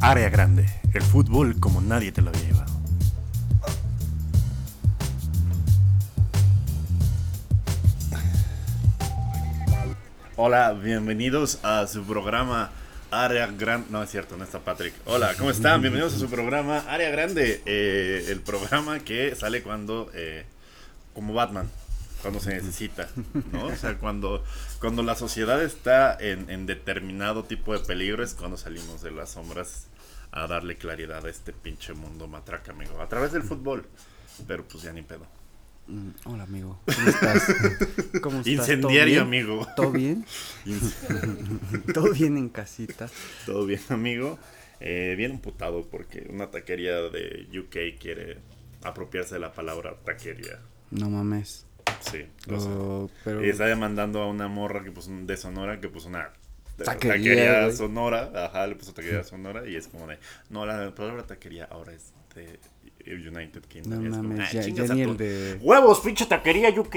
Área grande, el fútbol como nadie te lo había llevado. Hola, bienvenidos a su programa Área Grande. No es cierto, no está Patrick. Hola, ¿cómo están? Bienvenidos a su programa Área Grande. eh, el programa que sale cuando, eh, como Batman, cuando se necesita, ¿no? O sea, cuando, cuando la sociedad está en, en determinado tipo de peligro es cuando salimos de las sombras a darle claridad a este pinche mundo matraca, amigo. A través del fútbol. Pero pues ya ni pedo. Mm, Hola amigo, ¿cómo estás? ¿Cómo estás? Incendiario, ¿Todo amigo. ¿Todo bien? ¿Todo bien en casita? Todo bien, amigo. Eh, bien emputado porque una taquería de UK quiere apropiarse de la palabra taquería. No mames. Sí, lo sé. Pero... Y está demandando a una morra que puso un- de Sonora que puso una Taquería, sonora. Ajá, le puso taquería sonora y es como de, no, la palabra taquería ahora es de United Kingdom. No mames, "Ah, ya, ya ni el de... ¡Huevos, pinche taquería UK!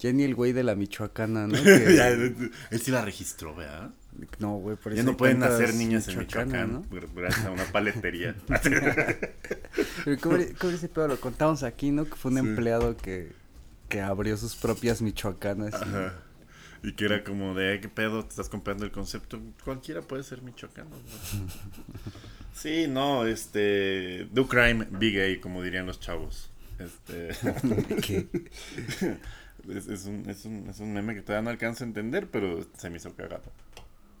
Ya ni el güey de la Michoacana, ¿no? Ya, él sí la registró, ¿verdad? no, güey, por Ya eso no hay pueden nacer niñas en Michoacán ¿no? gracias a una paletería. Pero ¿cómo, cómo ese pedo? Lo contamos aquí, ¿no? Que fue un Sí. empleado que, que abrió sus propias michoacanas. y- Ajá. Y que era como de, ¿qué pedo? ¿Te estás comprando el concepto? Cualquiera puede ser michoacano. ¿no? Sí, no, este... Do crime, be gay, como dirían los chavos. Este... ¿Qué? es, es un, es, un, es un meme que todavía no alcanzo a entender, pero se me hizo cagado.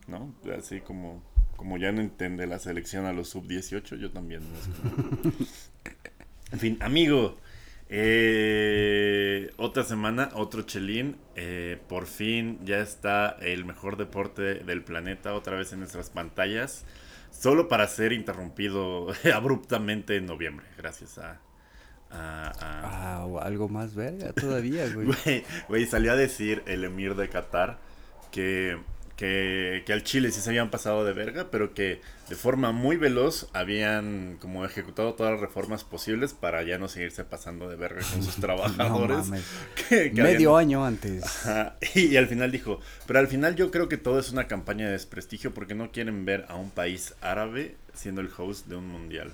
¿No? Así como, como ya no entiende la selección a los sub-18, yo también. ¿no? En fin, amigo. Eh, otra semana, otro chelín. eh, por fin ya está el mejor deporte del planeta otra vez en nuestras pantallas. Solo para ser interrumpido abruptamente en noviembre. Gracias a. a- a- Ah, o algo más verga todavía, güey. Güey, güey, salió a decir el emir de Qatar que, que, que al Chile sí se habían pasado de verga, pero que de forma muy veloz habían como ejecutado todas las reformas posibles para ya no seguirse pasando de verga con sus trabajadores. que- que Medio habían- año antes. Ajá, Y, y al final dijo, pero al final yo creo que todo es una campaña de desprestigio porque no quieren ver a un país árabe siendo el host de un mundial.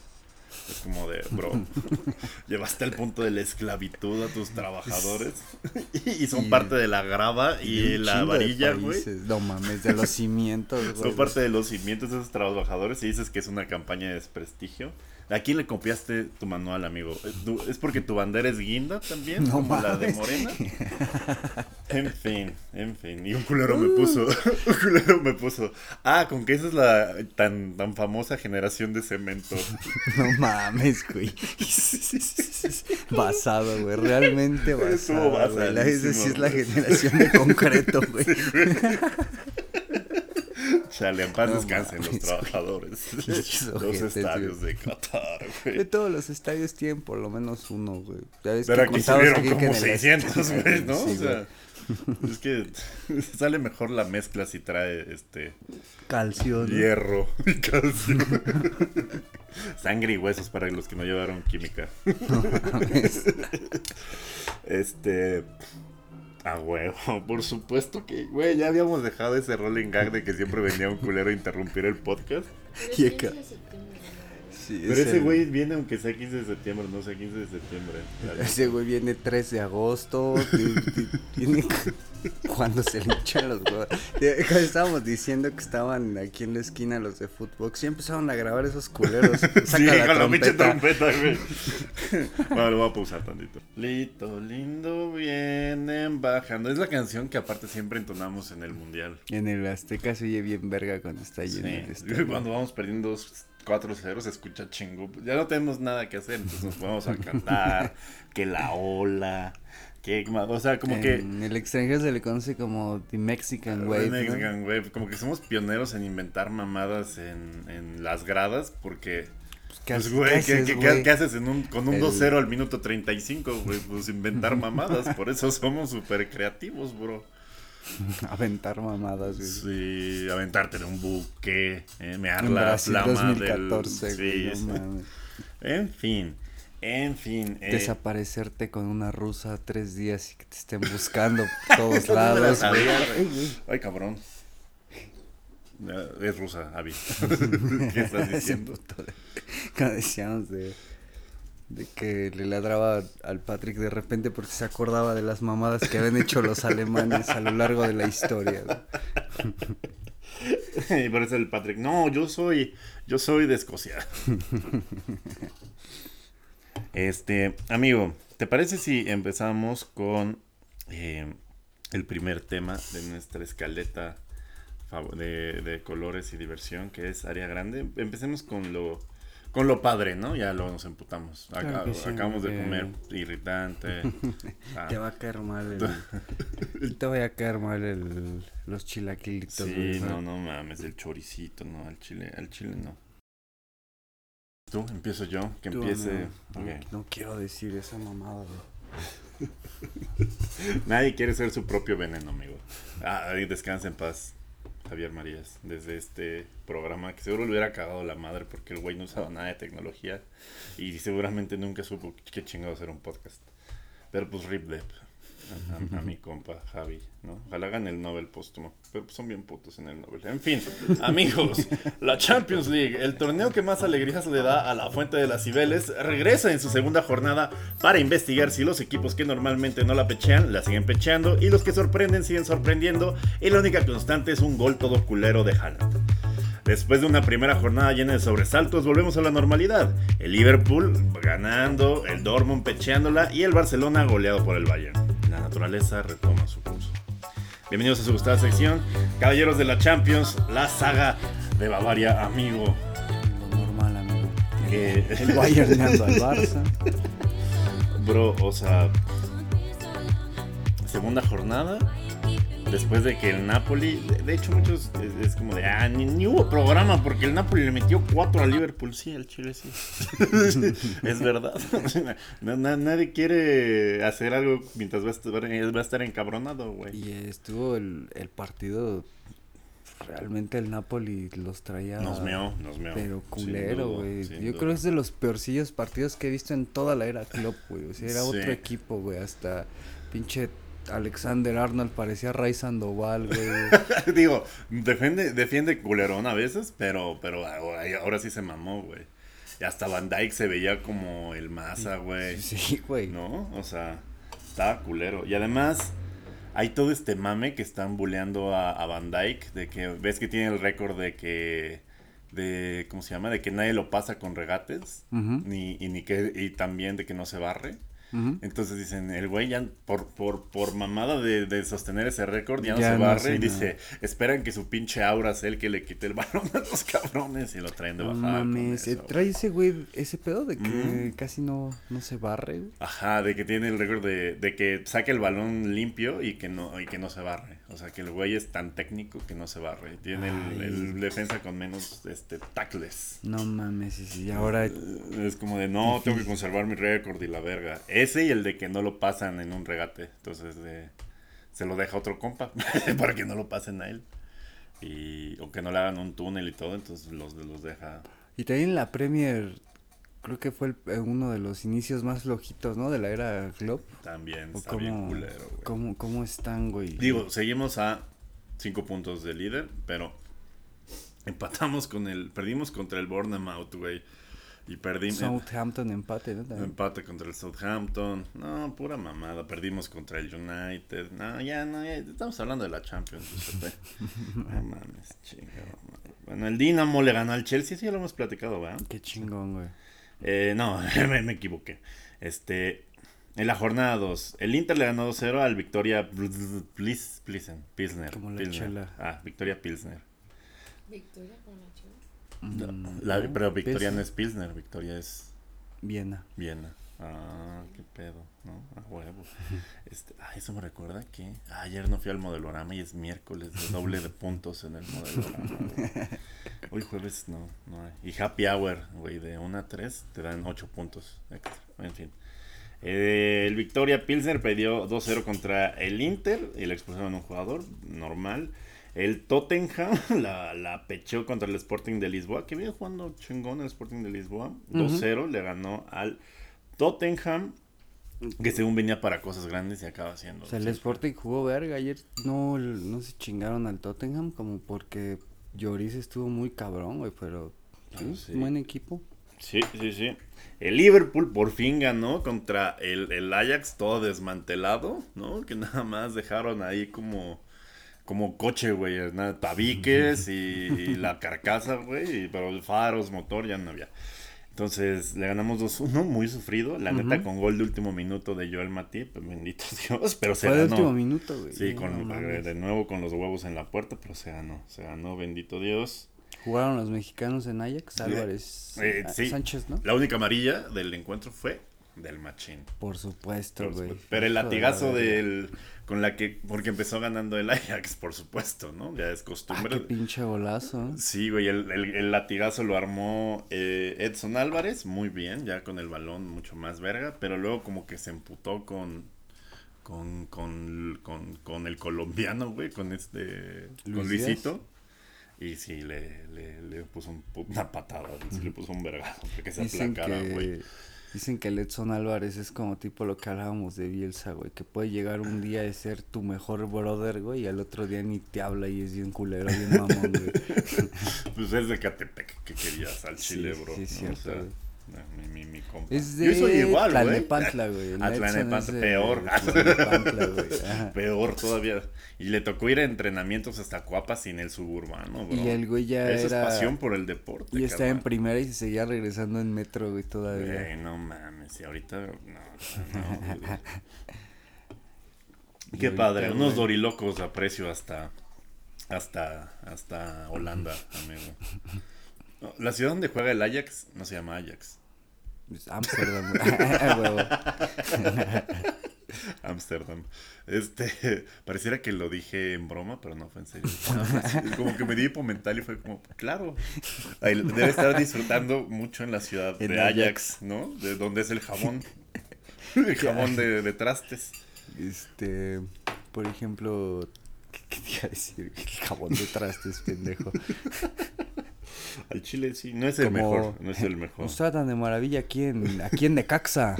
Es como de, bro, llevaste al punto de la esclavitud a tus trabajadores y, y son Y- parte de la grava y, la varilla, güey. No mames, de los cimientos, güey. Son parte de los cimientos de esos trabajadores y dices que es una campaña de desprestigio. ¿A quién le copiaste tu manual, amigo? ¿Tú- ¿Es porque tu bandera es guinda también? No como la de. Morena. En fin, en fin. Y un culero me puso, un culero me puso, ah, con que esa es la tan, tan famosa generación de cemento. No mames, güey. basado, güey. Realmente Estuvo basado. güey. La- Esa sí es la generación de concreto, güey. Chale, en paz No descansen los trabajadores. Los estadios de Qatar, De güey. todos los estadios tienen por lo menos uno, güey. Ya ves Pero que aquí subieron como en el 600, güey, ¿no? Sí, o sea, es que sale mejor la mezcla si trae este Calcio, hierro y calcio. Sangre y huesos para los que no llevaron química. No mames. Este. A huevo, por supuesto que, güey, ya habíamos dejado ese rolling gag de que siempre venía un culero a interrumpir el podcast. Y acá- Sí, Pero es ese el- güey viene aunque sea 15 de septiembre, no sé, 15 de septiembre. Ese güey viene 3 de agosto. Viene cuando se le echan los huevos. Estábamos diciendo que estaban aquí en la esquina los de Footbox. Y empezaron a grabar esos culeros. Saca sí, la con la pinche trompeta. trompeta, güey. bueno, lo voy a pausar tantito. Lito, lindo, vienen bajando. Es la canción que aparte siempre entonamos en el mundial. En el Azteca se oye bien verga cuando está Sí, lleno estadio. cuando vamos perdiendo 4-0 se escucha chingo. Ya no tenemos nada que hacer, entonces nos vamos a cantar. que la ola. Que, o sea, como que. En el extranjero se le conoce como The Mexican Wave. ¿no? Mexican Wave, Como que somos pioneros en inventar mamadas en, en las gradas, porque. Pues, ¿qué Pues, haces- güey, qué qué haces en un, con un El- 2-0 al minuto 35, güey? Pues inventar mamadas, por eso somos súper creativos, bro. Aventar mamadas, güey. Sí, aventarte de un buque, eh, mear En la Brasil flama 2014, del... güey, Sí, no sí. mames. En fin, en fin. eh, Desaparecerte con una rusa tres días y que te estén buscando por todos la lados, sabía, Ay, cabrón. Es rusa, Avi. ¿Qué estás diciendo? Cuando decíamos de, de que le ladraba al Patrick de repente porque se acordaba de las mamadas que habían hecho los alemanes a lo largo de la historia. Y por eso el Patrick, no, yo soy, yo soy de Escocia. Este, amigo, ¿te parece si empezamos con eh, el primer tema de nuestra escaleta de, de colores y diversión, que es área grande? Empecemos con lo, con lo padre, ¿no? Ya lo nos emputamos. Claro sí, acabamos de porque- comer irritante. Ah, Te va a caer mal el... te va a caer mal el, los chilaquilitos. Sí, ¿no? no, no mames, el choricito, no, al chile, al chile no. Tú, empiezo yo, que Tú, empiece. no, quiero decir esa mamada, güey. Nadie quiere ser su propio veneno, amigo. Ah, ahí descansa en paz, Javier Marías, desde este programa que seguro le hubiera cagado la madre porque el güey no usaba nada de tecnología y seguramente nunca supo qué chingado hacer un podcast. Pero pues rip Dep, a, mi compa Javi, ¿no? Ojalá hagan el Nobel póstumo, pero son bien putos en el Nobel. En fin, amigos, la Champions League, el torneo que más alegrías le da a la Fuente de las Cibeles, regresa en su segunda jornada para investigar si los equipos que normalmente no la pechean, la siguen pecheando y los que sorprenden siguen sorprendiendo y la única constante es un gol todo culero de Haaland. Después de una primera jornada llena de sobresaltos, volvemos a la normalidad. El Liverpool ganando, el Dortmund pecheándola y el Barcelona goleado por el Bayern. La naturaleza retoma su curso. Bienvenidos a su gustada sección, Caballeros de la Champions, la saga de Bavaria, amigo. Lo normal, amigo. Eh. El Bayern ganando al Barça. Bro, o sea, segunda jornada, después de que el Napoli, de, hecho muchos es, es como de, ah, ni, ni hubo programa porque el Napoli le metió 4 al Liverpool, sí, el Chile sí. es verdad. Na- na- nadie quiere hacer algo mientras va a estar, va a estar encabronado, güey. Y estuvo el, el partido. Realmente el Napoli los traía. Nos meó, nos meó. Pero culero, güey. Yo duda. creo que es de los peorcillos partidos que he visto en toda la era Klopp, güey. O sea, era Sí. otro equipo, güey. Hasta pinche Alexander Arnold parecía Ray Sandoval, güey. Digo, defiende, defiende culerón a veces, pero, pero ahora ahora sí se mamó, güey. Y hasta Van Dyke se veía como el masa, güey. sí, güey. ¿No? O sea, estaba culero. Y además, hay todo este mame que están bulleando a, a Van Dyke, de que ves que tiene el récord de que, de, ¿cómo se llama? De que nadie lo pasa con regates, ni, y, ni que, y también de que no se barre. Entonces dicen, el güey ya por, por, por mamada de, de sostener ese récord ya no Ya se barre y nada. dice, esperan que su pinche aura sea el que le quite el balón a los cabrones y lo traen de bajada. con mames, eso, trae ese güey, ese pedo de que casi no, no se barre, güey. Ajá, de que tiene el récord de, de que saque el balón limpio y que no y que no se barre. O sea, que el güey es tan técnico que no se barre. Tiene el, defensa con menos este tackles. No mames, y ahora Eh, Es como de, no, tengo que conservar mi récord y la verga. Ese y el de que no lo pasan en un regate. Entonces, de- se lo deja otro compa para que no lo pasen a él. Y, o que no le hagan un túnel y todo, entonces los, los deja. Y también la Premier, creo que fue el- eh, uno de los inicios más flojitos, ¿no? De la era Globe. También está bien cómo, culero, güey. cómo, cómo están, güey. Digo, seguimos a 5 puntos de líder, pero empatamos con el. Perdimos contra el Bournemouth, güey. Y perdimos. Southampton empate, ¿no? También. Empate contra el Southampton. No, pura mamada. Perdimos contra el United. No, ya, no, ya. Estamos hablando de la Champions. No mames, chingado. Bueno, el Dinamo le ganó al Chelsea. Sí, ya lo hemos platicado, ¿verdad? Qué chingón, güey. Eh, no, me, me equivoqué. Este. En la jornada 2, el Inter le ganó 2-0 al Victoria Pilsen, Pilsner. Como la Pilsner. chela. Ah, Victoria Pilsner. Victoria con la chela. Mm, La- no, pero Victoria Pilsen. no es Pilsner, Victoria es Viena. Viena. Ah, qué pedo, ¿no? A huevo. Este, ah, eso me recuerda que ayer no fui al modelorama y es miércoles de doble de puntos en el modelorama. güey. Hoy jueves no, no hay. Y happy hour, güey, de 1 a 3 te dan 8 puntos extra. En fin. Eh, el Victoria Pilsner perdió 2-0 contra el Inter y le expulsaron a un jugador normal. El Tottenham la, la pechó contra el Sporting de Lisboa, que viene jugando chingón el Sporting de Lisboa. 2-0 le ganó al Tottenham, que según venía para cosas grandes y acaba siendo. O sea, el Sporting jugó verga. Ayer no, no se chingaron al Tottenham como porque Lloris estuvo muy cabrón, güey, pero sí, Ah, sí. buen equipo. Sí, sí, sí. El Liverpool por fin ganó contra el, el Ajax todo desmantelado, ¿no? Que nada más dejaron ahí como, como coche, güey. nada, Tabiques y, y la carcasa, güey. Pero faros, motor, ya no había. Entonces le ganamos 2-1, muy sufrido. La neta, Ujú. con gol de último minuto de Joel Matip, pues, bendito Dios, pero se Fue de ganó. último minuto, güey. Sí, no con, mames. de nuevo con los huevos en la puerta, pero se ganó. Se ganó, bendito Dios. Jugaron los mexicanos en Ajax, Álvarez, Eh, ah, sí. Sánchez, ¿no? La única amarilla del encuentro fue del Machín. Por supuesto, güey. Pero el latigazo verga. del. Con la que. Porque empezó ganando el Ajax, por supuesto, ¿no? Ya es Ah, costumbre. qué pinche golazo. Sí, güey, el, el- el latigazo lo armó eh, Edson Álvarez, muy bien, ya con el balón mucho más verga, pero luego como que se emputó con con, con, con, con el colombiano, güey, con este, con Luis Luisito. Y sí, le, le, le puso un pu- una patada, sí, le puso un vergazo, que se aplacara, güey. que, dicen que el Edson Álvarez es como tipo lo que hablábamos de Bielsa, güey. Que puede llegar un día a ser tu mejor brother, güey. Y al otro día ni te habla y es bien culero, bien mamón, güey. Pues es de Catepec que querías al Sí, Chile, bro. sí, ¿no? cierto, O sea, güey. Mi, mi, mi compa. Es Yo soy de igual, güey. Tlalnepantla, Tlalnepantla, de peor. Tlalnepantla, güey. Ajá. Peor todavía. Y le tocó ir a entrenamientos hasta Cuapas sin el suburbano, bro. Y el güey ya Esa era... es pasión por el deporte. Y estaba en primera y se seguía regresando en metro, güey, todavía. Güey, no mames. Y ahorita. No, no, güey. Y Qué ahorita, padre. Unos güey. dorilocos aprecio hasta. Hasta. Hasta Holanda, amigo. No, La ciudad donde juega el Ajax no se llama Ajax. Pues, Amsterdam, güey. Huevo. Ámsterdam. Este, pareciera que lo dije en broma, pero no fue en serio. Como que me di hipo mental y fue como, claro. Debe estar disfrutando mucho en la ciudad de Ajax. Ajax, ¿no? De donde es el jabón. El jabón de, de trastes. Este, por ejemplo, ¿qué, qué te iba a decir? El jabón de trastes, pendejo. Al chile sí, no es el Como- mejor, no es el mejor. Nos tratan de maravilla aquí en, aquí en Necaxa.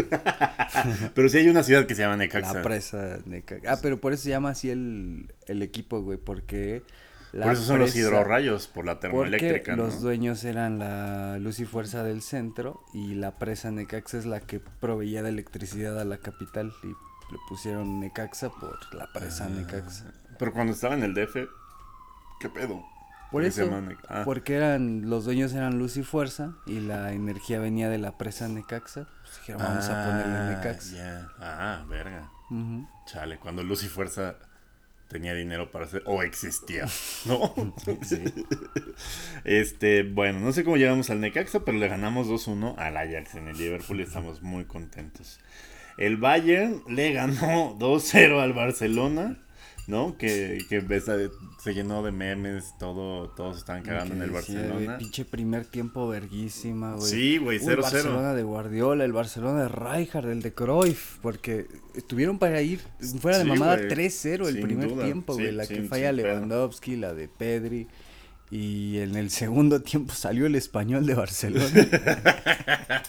Pero sí hay una ciudad que se llama Necaxa. La presa Necaxa. Ah, pero por eso se llama así el, el equipo, güey, porque... la Por eso son los hidrorrayos, por la Porque termoeléctrica, ¿no? los dueños eran la Luz y Fuerza del centro y la presa Necaxa es la que proveía de electricidad a la capital y le pusieron Necaxa por la presa Necaxa. Pero cuando estaba en el DF, ¿qué pedo? Por ¿Qué se eso, ah. porque eran los dueños eran Luz y Fuerza y la energía venía de la presa Necaxa. Pues dijeron, vamos a ponerle Ah, Necaxa. Ah, verga. Chale, cuando Luz y Fuerza tenía dinero para hacer. O existía, ¿no? Sí. Este, bueno, no sé cómo llegamos al Necaxa, pero le ganamos 2-1 al Ajax en el Liverpool y estamos muy contentos. El Bayern le ganó 2-0 al Barcelona, ¿no? Que, que esa- se llenó de memes, todo, todos estaban cagando en el Barcelona. pinche primer tiempo verguísima, güey. Sí, güey, Uy, 0-0. El Barcelona de Guardiola, el Barcelona de Rijkaard, el de Cruyff, porque estuvieron para ir fuera de Sí, mamada güey, 3-0 el sin primer duda, tiempo, güey. sí, la que falla. Lewandowski, la de Pedri. Y en el segundo tiempo salió el español de Barcelona.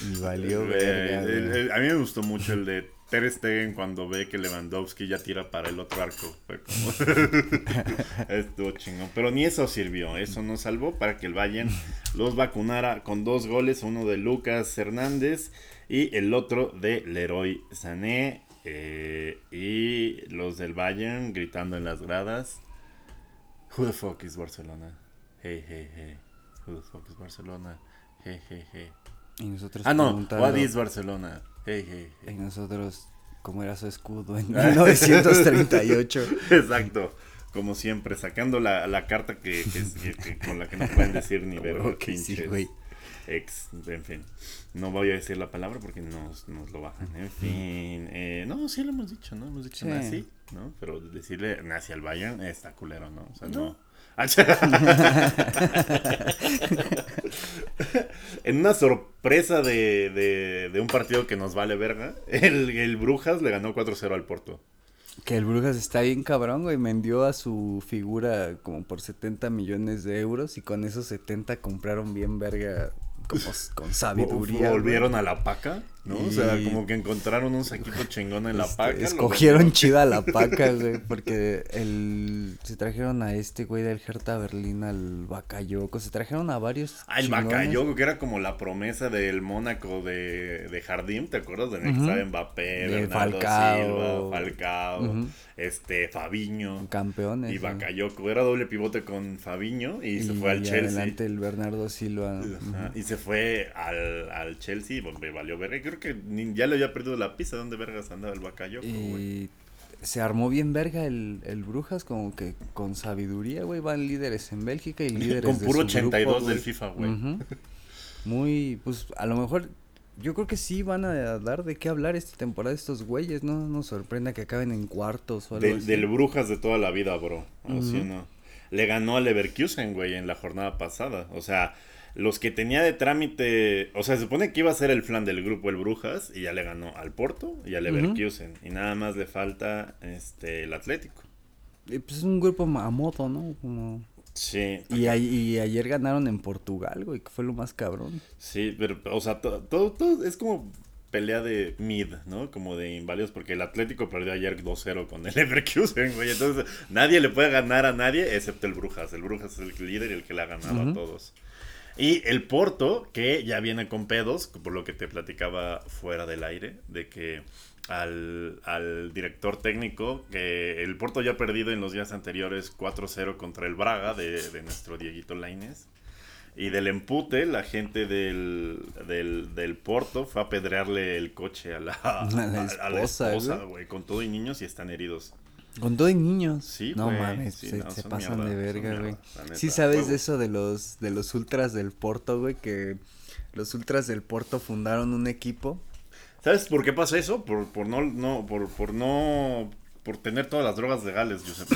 y valió verga, a mí me gustó mucho el de Ter Stegen cuando ve que Lewandowski ya tira para el otro arco. Fue como... Estuvo chingón. Pero ni eso sirvió. Eso nos salvó para que el Bayern los vacunara con dos goles. Uno de Lucas Hernández y el otro de Leroy Sané. eh, y los del Bayern gritando en las gradas. Who the fuck is Barcelona? Hey, hey, hey. Who the fuck is Barcelona? Hey, hey, hey. Y nosotros Ah, no, preguntando- what is Barcelona? Hey, hey, Y hey. nosotros, ¿cómo era su escudo en 1938? Exacto. Como siempre, sacando la, la carta que, que- que- con la que no pueden decir ni ver sí, ex, en fin. No voy a decir la palabra porque nos, nos lo bajan. En fin. eh, no, sí lo hemos dicho, ¿no? Hemos dicho Sí. nazi, ¿no? Pero decirle nazi al Bayern está culero, ¿no? O sea, no. No. en una sorpresa de, de, de un partido que nos vale verga, el, el Brujas le ganó 4-0 al Porto. Que el Brujas está bien cabrón, güey. Vendió a su figura como por 70 millones de euros y con esos 70 compraron bien verga como con sabiduría. güey. Volvieron a la paca. ¿No? O sea, como que encontraron un saquito chingón en la Este, paca. escogieron chida la paca, güey, porque el se trajeron a este güey del Hertha Berlín al Bakayoko, se trajeron a varios Ah, el chingones. Bakayoko, que era como la promesa del Mónaco de, de Jardín, ¿te acuerdas? De que Ujú. estaba Mbappé, Bernardo Falcao. Silva, Falcao, este, Fabiño. campeones. Y ¿no? Bakayoko era doble pivote con Fabiño y, se fue al y Chelsea. adelante el Bernardo Silva. Y se fue al, al Chelsea, donde valió verga. Creo que ya le había perdido la pista. ¿Dónde vergas andaba el Bakayoko, güey? Y se armó bien verga el, el Brujas, como que con sabiduría, güey, van líderes en Bélgica y líderes Con de puro su grupo, 82 güey. del FIFA, güey. Muy, pues a lo mejor yo creo que sí van a dar de qué hablar esta temporada estos güeyes, no nos sorprenda que acaben en cuartos o algo Del, así. del Brujas de toda la vida, bro. Así no. Le ganó al Leverkusen, güey, en la jornada pasada. O sea, los que tenía de trámite. O sea, se supone que iba a ser el flan del grupo el Brujas. Y ya le ganó al Porto y al. Leverkusen. Y nada más le falta este el Atlético. Y, pues es un grupo ma- a modo, ¿no? Como... Sí. Y, a- y ayer ganaron en Portugal, güey, que fue lo más cabrón. Sí, pero, o sea, to- todo, todo es como pelea de mid, ¿no? Como de inválidos, porque el Atlético perdió ayer 2-0 con el Leverkusen, güey. Entonces, nadie le puede ganar a nadie excepto el Brujas. El Brujas es el líder y el que le ha ganado a todos. Y el Porto, que ya viene con pedos, por lo que te platicaba fuera del aire, de que al, al director técnico, que el Porto ya ha perdido en los días anteriores 4-0 contra el Braga de, de nuestro Dieguito Lainez. Y del empute, la gente del, del, del Porto fue a apedrearle el coche a la, A la a- a la esposa, güey, con todo y niños y están heridos. Con todo y niños. Sí, No mames, sí, se, no, se pasan mierda, de verga, güey. Sí sabes huevo. de eso de los de los ultras del Porto, güey, que los ultras del Porto fundaron un equipo. ¿Sabes por qué pasa eso? Por, por no, no, por, por no, por tener todas las drogas legales, Josep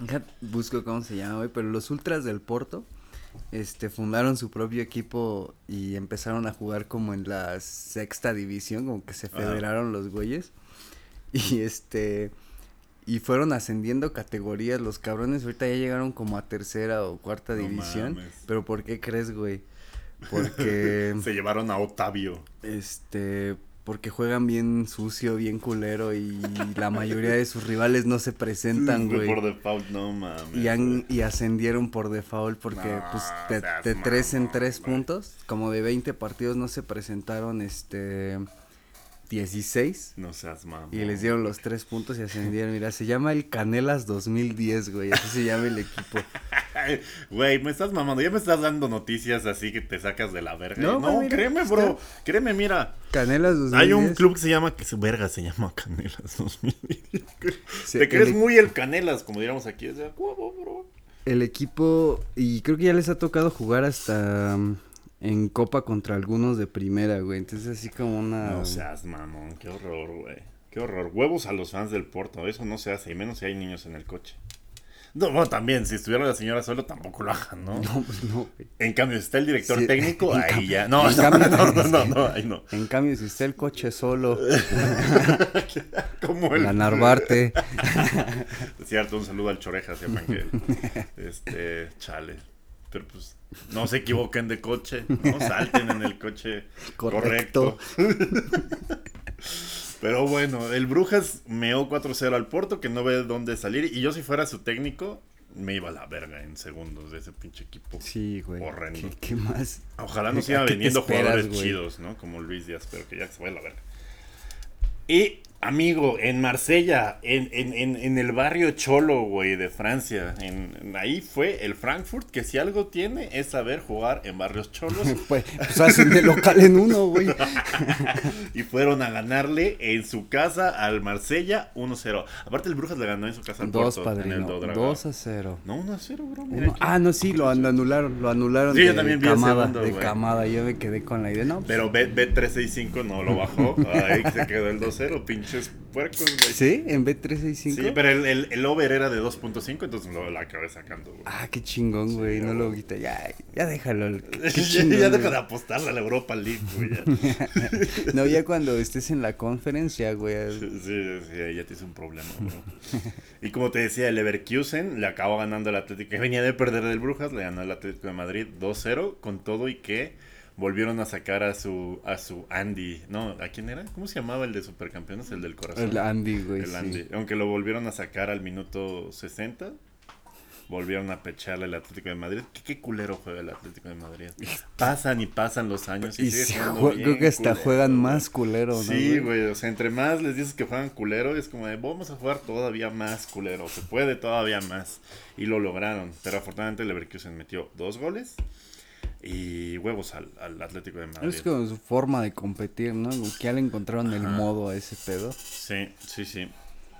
Busco cómo se llama, güey, pero los ultras del Porto este fundaron su propio equipo y empezaron a jugar como en la sexta división, como que se Ajá. federaron los güeyes. Y este y fueron ascendiendo categorías los cabrones, ahorita ya llegaron como a tercera o cuarta No división, mames. pero ¿por qué crees, güey? Porque Se llevaron a Otavio. este porque juegan bien sucio, bien culero y la mayoría de sus rivales no se presentan, güey. Por default, no mames. Y, han, y ascendieron por default porque No, pues de, de tres en tres puntos, como de 20 partidos no se presentaron este 16 No seas mamón. y les dieron los tres puntos y ascendieron. Mira, se llama el Canelas 2010, güey, así se llama el equipo. Güey, me estás mamando. Ya me estás dando noticias así que te sacas de la verga. No, No, mira, créeme, está- bro. Créeme, mira. Canelas 2010. Hay un club que se llama, que verga, se llama Canelas 2010. Se- Te crees el, e- muy el Canelas, como diríamos aquí. O sea, ¿cómo, bro? el equipo y creo que ya les ha tocado jugar hasta en copa contra algunos de primera, güey. Entonces así como una No seas mamón, qué horror, güey. Qué horror. Huevos a los fans del Porto, eso no se hace, y menos si hay niños en el coche. No, bueno, también, si estuviera la señora solo, tampoco lo hagan, ¿no? No, pues no, güey. En cambio, si está el director Sí, técnico, ahí ya. No, en no, cambio- no, no, no, no, ahí no. En cambio, si está el coche solo, Como el. la Narvarte. Es cierto, un saludo al Choreja, sepan que. Este, chale. Pero pues, no se equivoquen de coche, ¿no? Salten en el coche Correcto. correcto. Pero bueno, el Brujas meó 4-0 al Porto, que no ve dónde salir. Y yo, si fuera su técnico, me iba a la verga en segundos de ese pinche equipo. Sí, güey. Horrendo. ¿Qué, qué más? Ojalá ¿A nos siga qué te vendiendo esperas, jugadores güey? chidos, ¿no? Como Luis Díaz, pero que ya se vaya a la verga. Y, amigo, en Marsella, en, en, en, en el barrio Cholo, güey, de Francia, en, ahí fue el Frankfurt, que si algo tiene es saber jugar en barrios cholos. Pues, pues hacen de local en uno, güey. y fueron a ganarle en su casa al Marsella 1-0. Aparte, el Brujas le ganó en su casa al Dos, Porto, en el padrino. Dodraga. 2 a 0. No, 1-0, bro. mira Uno- aquí. ah, no, sí, lo an- anularon, lo anularon Sí, yo también vi camada, segundo, de güey. camada. Yo me quedé con la idea, no, pues, Pero B- B365 no lo bajó. Ahí se quedó el 2-0, pinches puercos, güey. ¿Sí? ¿En B365? Sí, pero el, el, el over era de 2.5, entonces lo la acabé sacando, güey. Ah, qué chingón, güey, Sí, no lo quita, ya, ya déjalo. ya chingón, ya güey. deja de apostarle a la Europa League, güey. No, ya cuando estés en la conferencia, güey. Sí, sí, sí, ya hizo un problema, bro. Y como te decía, el Leverkusen le acabó ganando al Atlético, que venía de perder del Brujas, le ganó al Atlético de Madrid 2-0, con todo y que volvieron a sacar a su a su Andy, no, ¿a quién era? ¿Cómo se llamaba el de Supercampeones? El del corazón. El Andy, güey. El sí. Andy. Aunque lo volvieron a sacar al minuto 60, volvieron a pecharle al Atlético de Madrid. ¿Qué, qué culero juega el Atlético de Madrid? Pasan y pasan los años y, Y sigue sí, jugando jue- bien creo que hasta culero, juegan güey. más culero, ¿no? Sí, güey, o sea, entre más les dices que juegan culero, es como de, vamos a jugar todavía más culero, se puede todavía más. Y lo lograron, pero afortunadamente Leverkusen metió dos goles y huevos al, al Atlético de Madrid. Es como su forma de competir, ¿no? Como que ya le encontraron el modo a ese pedo. Sí, sí, sí.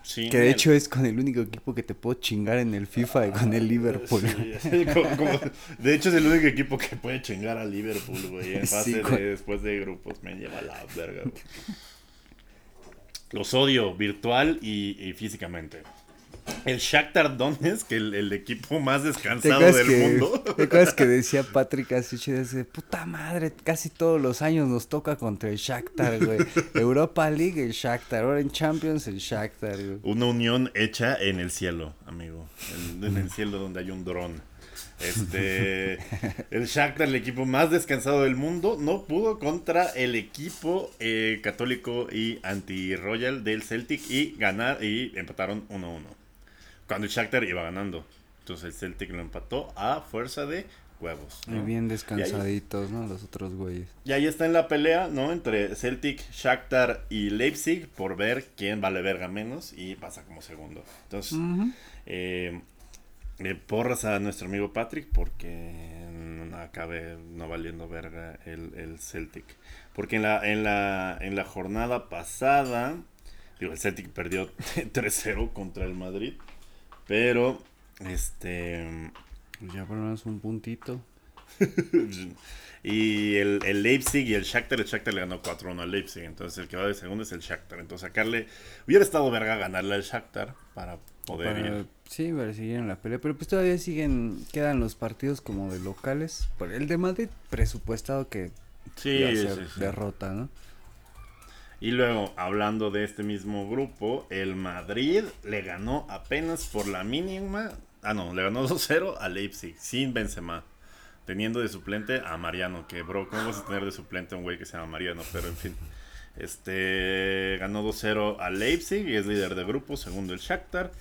sí Que de el- hecho es con el único equipo que te puedo chingar en el FIFA y con el Liverpool. Sí, como- como- de hecho es el único equipo que puede chingar al Liverpool, güey, en Sí, fase de después de grupos, me lleva la verga, güey. Los odio virtual y, y físicamente. El Shakhtar Donetsk, el, el equipo más ¿Te descansado del que, mundo. ¿Te acuerdas que decía Patrick así chido? Dice, puta madre, casi todos los años nos toca contra el Shakhtar, güey. Europa League, el Shakhtar. Ahora en Champions, el Shakhtar, güey. Una unión hecha en el cielo, amigo. En, en el cielo donde hay un dron. Este, el Shakhtar, el equipo más descansado del mundo, no pudo contra el equipo eh, católico y anti-royal del Celtic y ganar y empataron 1-1. Cuando el Shakhtar iba ganando. Entonces el Celtic lo empató a fuerza de huevos. ¿no? Y bien ahí- descansaditos, ¿no? Los otros güeyes. y ahí está en la pelea, ¿no? Entre Celtic, Shakhtar y Leipzig por ver quién vale verga menos y pasa como segundo. Entonces, eh, eh, porras a nuestro amigo Patrick porque no acabe no valiendo verga el, el Celtic. Porque en la, en, la, en la jornada pasada, digo, el Celtic perdió 3-0 contra el Madrid, pero este... Pues ya por lo menos un puntito. y el, el Leipzig y el Shakhtar, el Shakhtar le ganó 4-1 al Leipzig, entonces el que va de segundo es el Shakhtar. Entonces sacarle, hubiera estado verga ganarle al Shakhtar para poder Para- ir. sí, para seguir en la pelea. Pero pues todavía siguen, quedan los partidos como de locales. Por el de Madrid, presupuestado que Sí, sí, sí. derrota, ¿no? Y luego, hablando de este mismo grupo, el Madrid le ganó apenas por la mínima. Ah, no, le ganó 2-0 a Leipzig, sin Benzema. Teniendo de suplente a Mariano, que bro, ¿cómo vas a tener de suplente a un güey que se llama Mariano? Pero en fin. Este ganó 2-0 a Leipzig y es líder de grupo, segundo el Shakhtar.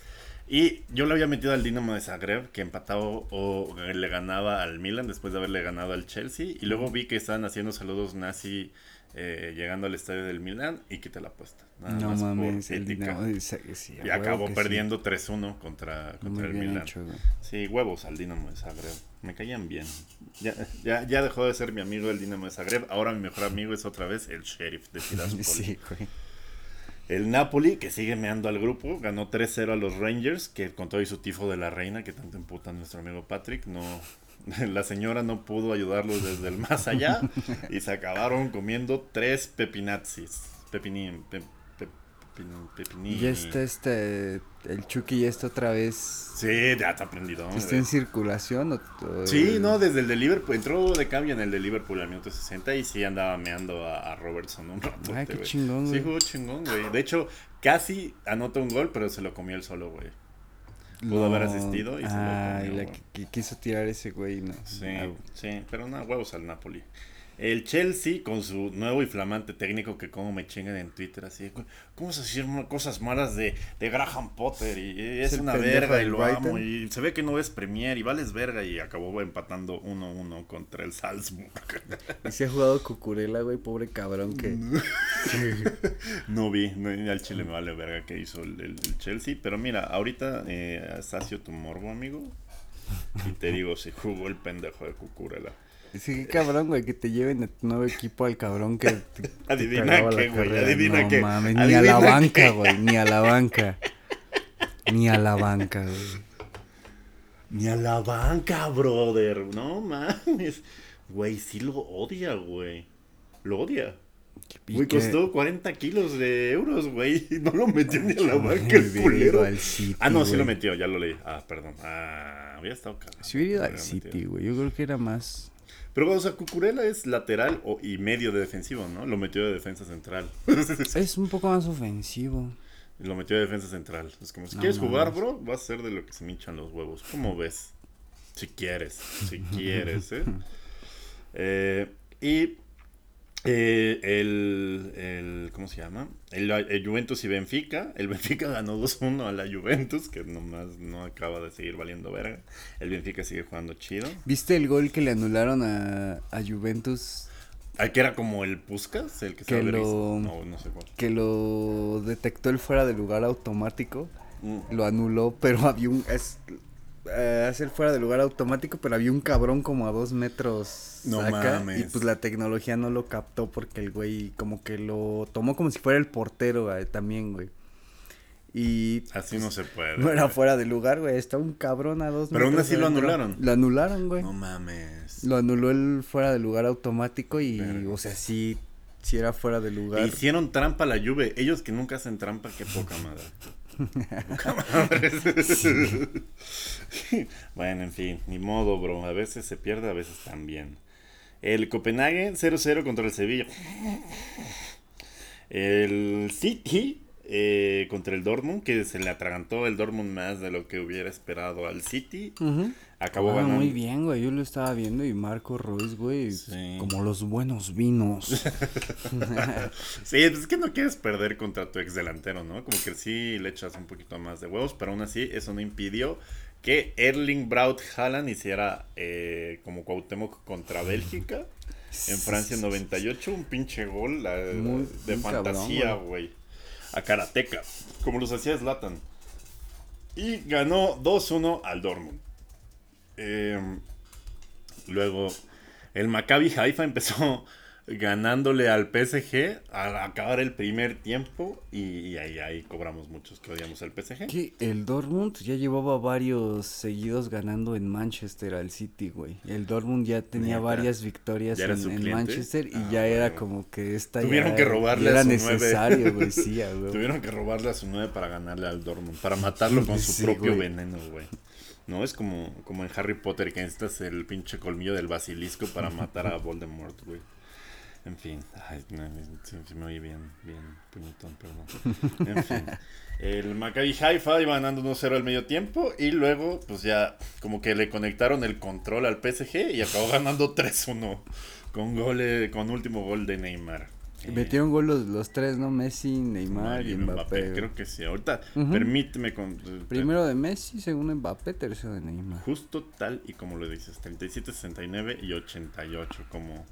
Y yo le había metido al Dinamo de Zagreb, que empataba o le ganaba al Milan después de haberle ganado al Chelsea. Y luego vi que estaban haciendo saludos nazi eh, llegando al estadio del Milan y quité la apuesta. Nada no más por mames, el ética. Dinamo sí, Y acabó que sí. perdiendo 3-1 contra, contra el Milan. hecho. Sí, huevos al Dinamo de Zagreb. Me caían bien. Ya, ya, ya dejó de ser mi amigo el Dinamo de Zagreb. Ahora mi mejor amigo es otra vez el Sheriff de Tiraspol. Sí, güey. El Napoli, que sigue meando al grupo, ganó 3-0 a los Rangers, que con todo y su tifo de la reina, que tanto emputa nuestro amigo Patrick, no, la señora no pudo ayudarlos desde el más allá y se acabaron comiendo tres pepinazis. Pepini, pe- pe- pepin- pepinini. Y ya está este, el Chucky ya está otra vez, Sí, ya está aprendido. está en circulación. O, Sí, no, desde el de Liverpool. Entró de cambio en el de Liverpool al minuto 60 y sí andaba meando a, a Robertson un rato. Ay, qué chingón, Sí, güey. jugó chingón, güey. De hecho, casi anota un gol, pero se lo comió él solo, güey. Pudo haber asistido y se lo comió, la que, que quiso tirar ese güey, no. Sí, Ah, sí, pero no, huevos al Napoli. El Chelsea con su nuevo y flamante técnico que como me chingan en Twitter así, ¿cómo se hicieron cosas malas de, de Graham Potter? Y es, una verga y lo Brighton. amo. Y se ve que no es Premier y vales verga y acabó empatando 1-1 contra el Salzburg. Y se ha jugado Cucurella, güey, pobre cabrón que... No vi, no, al Chile me vale verga que hizo el, el- el Chelsea. Pero mira, ahorita eh, sacio tu morbo, amigo. Y te digo, si jugó el pendejo de Cucurella. Sí, cabrón, güey, que te lleven a tu nuevo equipo al cabrón que... te- Adivina qué, güey, adivina no, qué, mames, ni a la banca, qué. güey, ni a la banca. Ni a la banca, güey. Ni a la banca, brother. No mames. Güey, sí lo odia, güey. Lo odia. Güey, costó 40 kilos de euros, güey. No lo metió ni a la banca el culero. City, Ah, no, sí lo metió, ya lo leí. Ah, perdón. Ah, había estado cagado. Si hubiera ido al City, güey, yo creo que era más... Pero, o sea, Cucurella es lateral o, y medio de defensivo, ¿no? Lo metió de defensa central. Es un poco más ofensivo. lo metió de defensa central. Es como, si No quieres jugar, bro, vas a ser de lo que se me hinchan los huevos. ¿Cómo ves? Si quieres, si quieres, ¿eh? Eh, Y eh, el, el, ¿cómo se llama? El, el Juventus y Benfica. El Benfica ganó 2-1 a la Juventus, que nomás no acaba de seguir valiendo verga. El Benfica sigue jugando chido. ¿Viste el gol que le anularon a, a Juventus? Ah, que era como el Puskas, el que, Que se lo- No, no sé cuál. Que lo detectó el fuera de lugar automático. Mm. Lo anuló, pero había un... Es, eh, hace el fuera de lugar automático, pero había un cabrón como a dos metros No acá, mames. Y pues la tecnología no lo captó porque el güey como que lo tomó como si fuera el portero eh, también, güey. Y Así no se puede. no era güey. fuera de lugar, güey. Está un cabrón a dos Pero aún metros así lo anularon. Lo anularon, güey. No mames. Lo anuló el fuera de lugar automático y, o sea, sí, sí era fuera de lugar. hicieron trampa a la Juve. Ellos que nunca hacen trampa, qué poca madre. Bueno, en fin, ni modo, bro. A veces se pierde, a veces también. El Copenhague 0-0 contra el Sevilla. El City eh, contra el Dortmund, que se le atragantó el Dortmund más de lo que hubiera esperado al City. Acabó Ah, ganando. muy bien, güey. Yo lo estaba viendo y Marco Ruiz, güey, Sí. como los buenos vinos. Sí, pues es que no quieres perder contra tu ex delantero, ¿no? Como que sí le echas un poquito más de huevos, pero aún así eso no impidió que Erling Braut Haaland hiciera eh, como Cuauhtémoc contra Bélgica en Francia 98, un pinche gol la- Muy- de muy fantasía, güey. A Karateka, como los hacía Zlatan. Y ganó 2-1 al Dortmund. Eh, luego, el Maccabi Haifa empezó ganándole al PSG al acabar el primer tiempo y, y ahí, ahí cobramos muchos que odiamos al PSG. Que el Dortmund ya llevaba varios seguidos ganando en Manchester al City, güey. El Dortmund ya tenía varias victorias ¿Ya era en? Manchester y Ah, ya era como que esta Tuvieron ya que robarle ya a era su nueve. necesario, güey, sí, a huevo. Tuvieron que robarle a su 9 para ganarle al Dortmund, para matarlo con su propio güey. veneno, güey. No, es como, como en Harry Potter que necesitas el pinche colmillo del basilisco para matar a Voldemort, güey. En fin, ay, no, se me oye bien, bien puñetón, perdón. En fin, el Maccabi Haifa iba ganando 1-0 al medio tiempo y luego, pues ya, como que le conectaron el control al PSG y acabó ganando 3-1 con gol, con último gol de Neymar. Eh, Metieron gol los, los tres, ¿no? Messi, Neymar y Mbappé. Creo que sí. Ahorita, permíteme con. Primero de Messi, segundo Mbappé, tercero de Neymar. Justo tal y como lo dices: 37, 69 y 88. Como.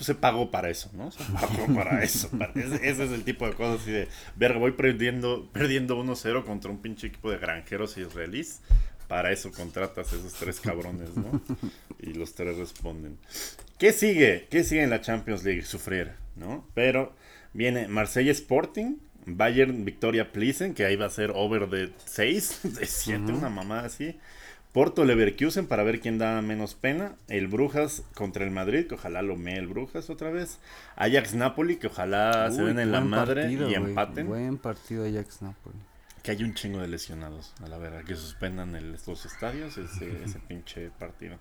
Pues se pagó para eso, ¿no? Se pagó para eso. para- ese, ese es el tipo de cosas así de. Verga, voy perdiendo, perdiendo 1-0 contra un pinche equipo de granjeros israelíes. Para eso contratas a esos tres cabrones, ¿no? Y los tres responden. ¿Qué sigue? ¿Qué sigue en la Champions League? Sufrir, ¿no? Pero viene Marsella Sporting, Bayern Victoria Plissen, que ahí va a ser over de 6, de 7, una mamada así. Porto Leverkusen para ver quién da menos pena. El Brujas contra el Madrid, que ojalá lo mee el Brujas otra vez. Ajax Napoli, que ojalá se Uy, den en la madre partido, y empaten. Buen partido Ajax Napoli. Que hay un chingo de lesionados, a la verdad, que suspendan el- los estadios, ese, ese pinche partido.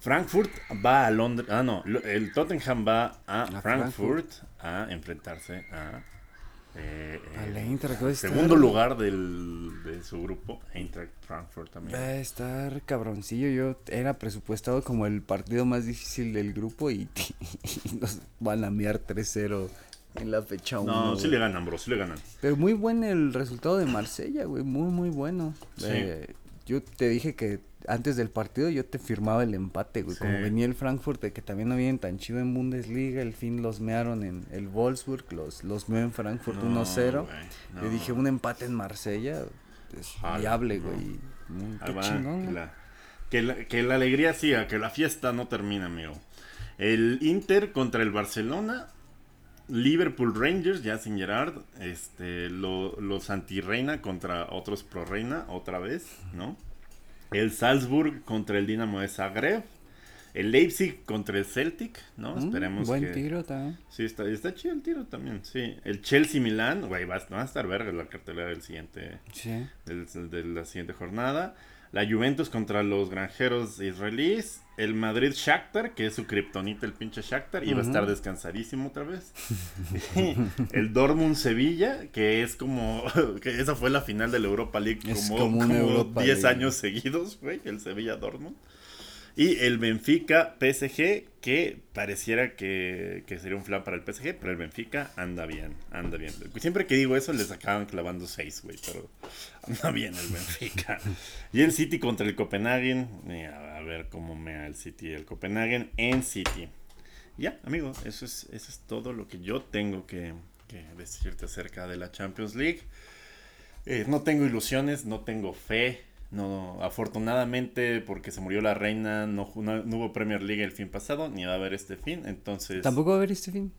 Frankfurt va a Londres, ah no, el Tottenham va a, A Frankfurt, a enfrentarse a... eh, A eh, la Eintracht, estar- segundo lugar del, de su grupo, Eintracht Frankfurt también. Va a estar cabroncillo. Yo era presupuestado como el partido más difícil del grupo y, y nos van a miar 3-0 en la fecha 1. No, sí le ganan, bro, sí le ganan. Pero muy buen el resultado de Marsella, güey. Muy, muy bueno. Sí. Eh, yo te dije que antes del partido yo te firmaba el empate, güey. Sí. Como venía el Frankfurt, de que también no vienen tan chido en Bundesliga. El fin los mearon en el Wolfsburg, los, los meó en Frankfurt No, 1-0. güey, Yo no. dije, un empate en Marsella es viable, no. güey. Qué va, chingón. que, güey. la, que, la, que la alegría siga, que la fiesta no termina, amigo. El Inter contra el Barcelona. Liverpool Rangers, ya sin Gerard. Este, lo- los anti-reina contra otros pro-reina, otra vez, ¿no? El Salzburg contra el Dinamo de Zagreb. El Leipzig contra el Celtic, ¿no? Mm, Esperemos Buen que... tiro también. Sí, está, está chido el tiro también, sí. El Chelsea Milán, güey, va, a- va a estar verga la cartelera del siguiente, Sí. del- de la siguiente jornada. La Juventus contra los granjeros israelíes. El Madrid Shakhtar, que es su kriptonita, el pinche Shakhtar, y va a estar descansadísimo otra vez. el Dortmund Sevilla, que es como. que esa fue la final de la Europa League como, como como Europa 10 League. años seguidos, güey, el Sevilla Dortmund. Y el Benfica PSG, que pareciera que, que sería un flan para el PSG, pero el Benfica anda bien, anda bien. Siempre que digo eso les acaban clavando 6, güey, pero anda bien el Benfica. y el City contra el Copenhagen, eh, a ver cómo me da el City y el Copenhagen en City. Ya, amigo, eso es, eso es todo lo que yo tengo que, que decirte acerca de la Champions League. Eh, no tengo ilusiones, no tengo fe. No, afortunadamente, porque se murió la reina, no, ju- no, no hubo Premier League el fin pasado, ni va a haber este fin. Entonces, Tampoco va a haber este fin.